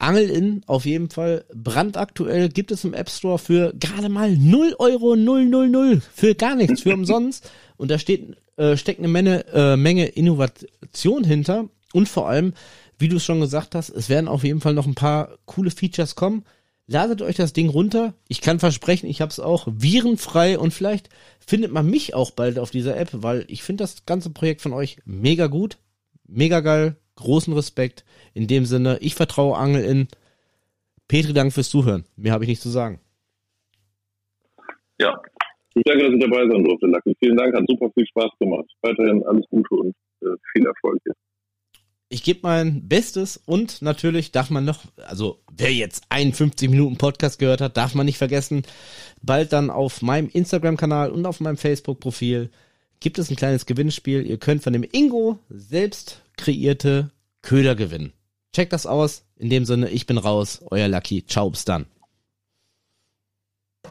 Angel-In auf jeden Fall brandaktuell gibt es im App Store für gerade mal 0 Euro 000 für gar nichts, für umsonst. Und da steht, äh, steckt eine Menge, äh, Menge Innovation hinter. Und vor allem, wie du es schon gesagt hast, es werden auf jeden Fall noch ein paar coole Features kommen. Ladet euch das Ding runter. Ich kann versprechen, ich habe es auch virenfrei und vielleicht findet man mich auch bald auf dieser App, weil ich finde das ganze Projekt von euch mega gut, mega geil, großen Respekt. In dem Sinne, ich vertraue Angel in. Petri, danke fürs Zuhören. Mehr habe ich nicht zu sagen. Ja, ich danke, dass ich dabei sein durfte, Lucky. Vielen Dank, hat super viel Spaß gemacht. Weiterhin alles Gute und äh, viel Erfolg hier ich gebe mein Bestes und natürlich darf man noch, also wer jetzt 51 Minuten Podcast gehört hat, darf man nicht vergessen, bald dann auf meinem Instagram-Kanal und auf meinem Facebook-Profil gibt es ein kleines Gewinnspiel. Ihr könnt von dem Ingo selbst kreierte Köder gewinnen. Checkt das aus. In dem Sinne, ich bin raus. Euer Lucky. Ciao, bis dann.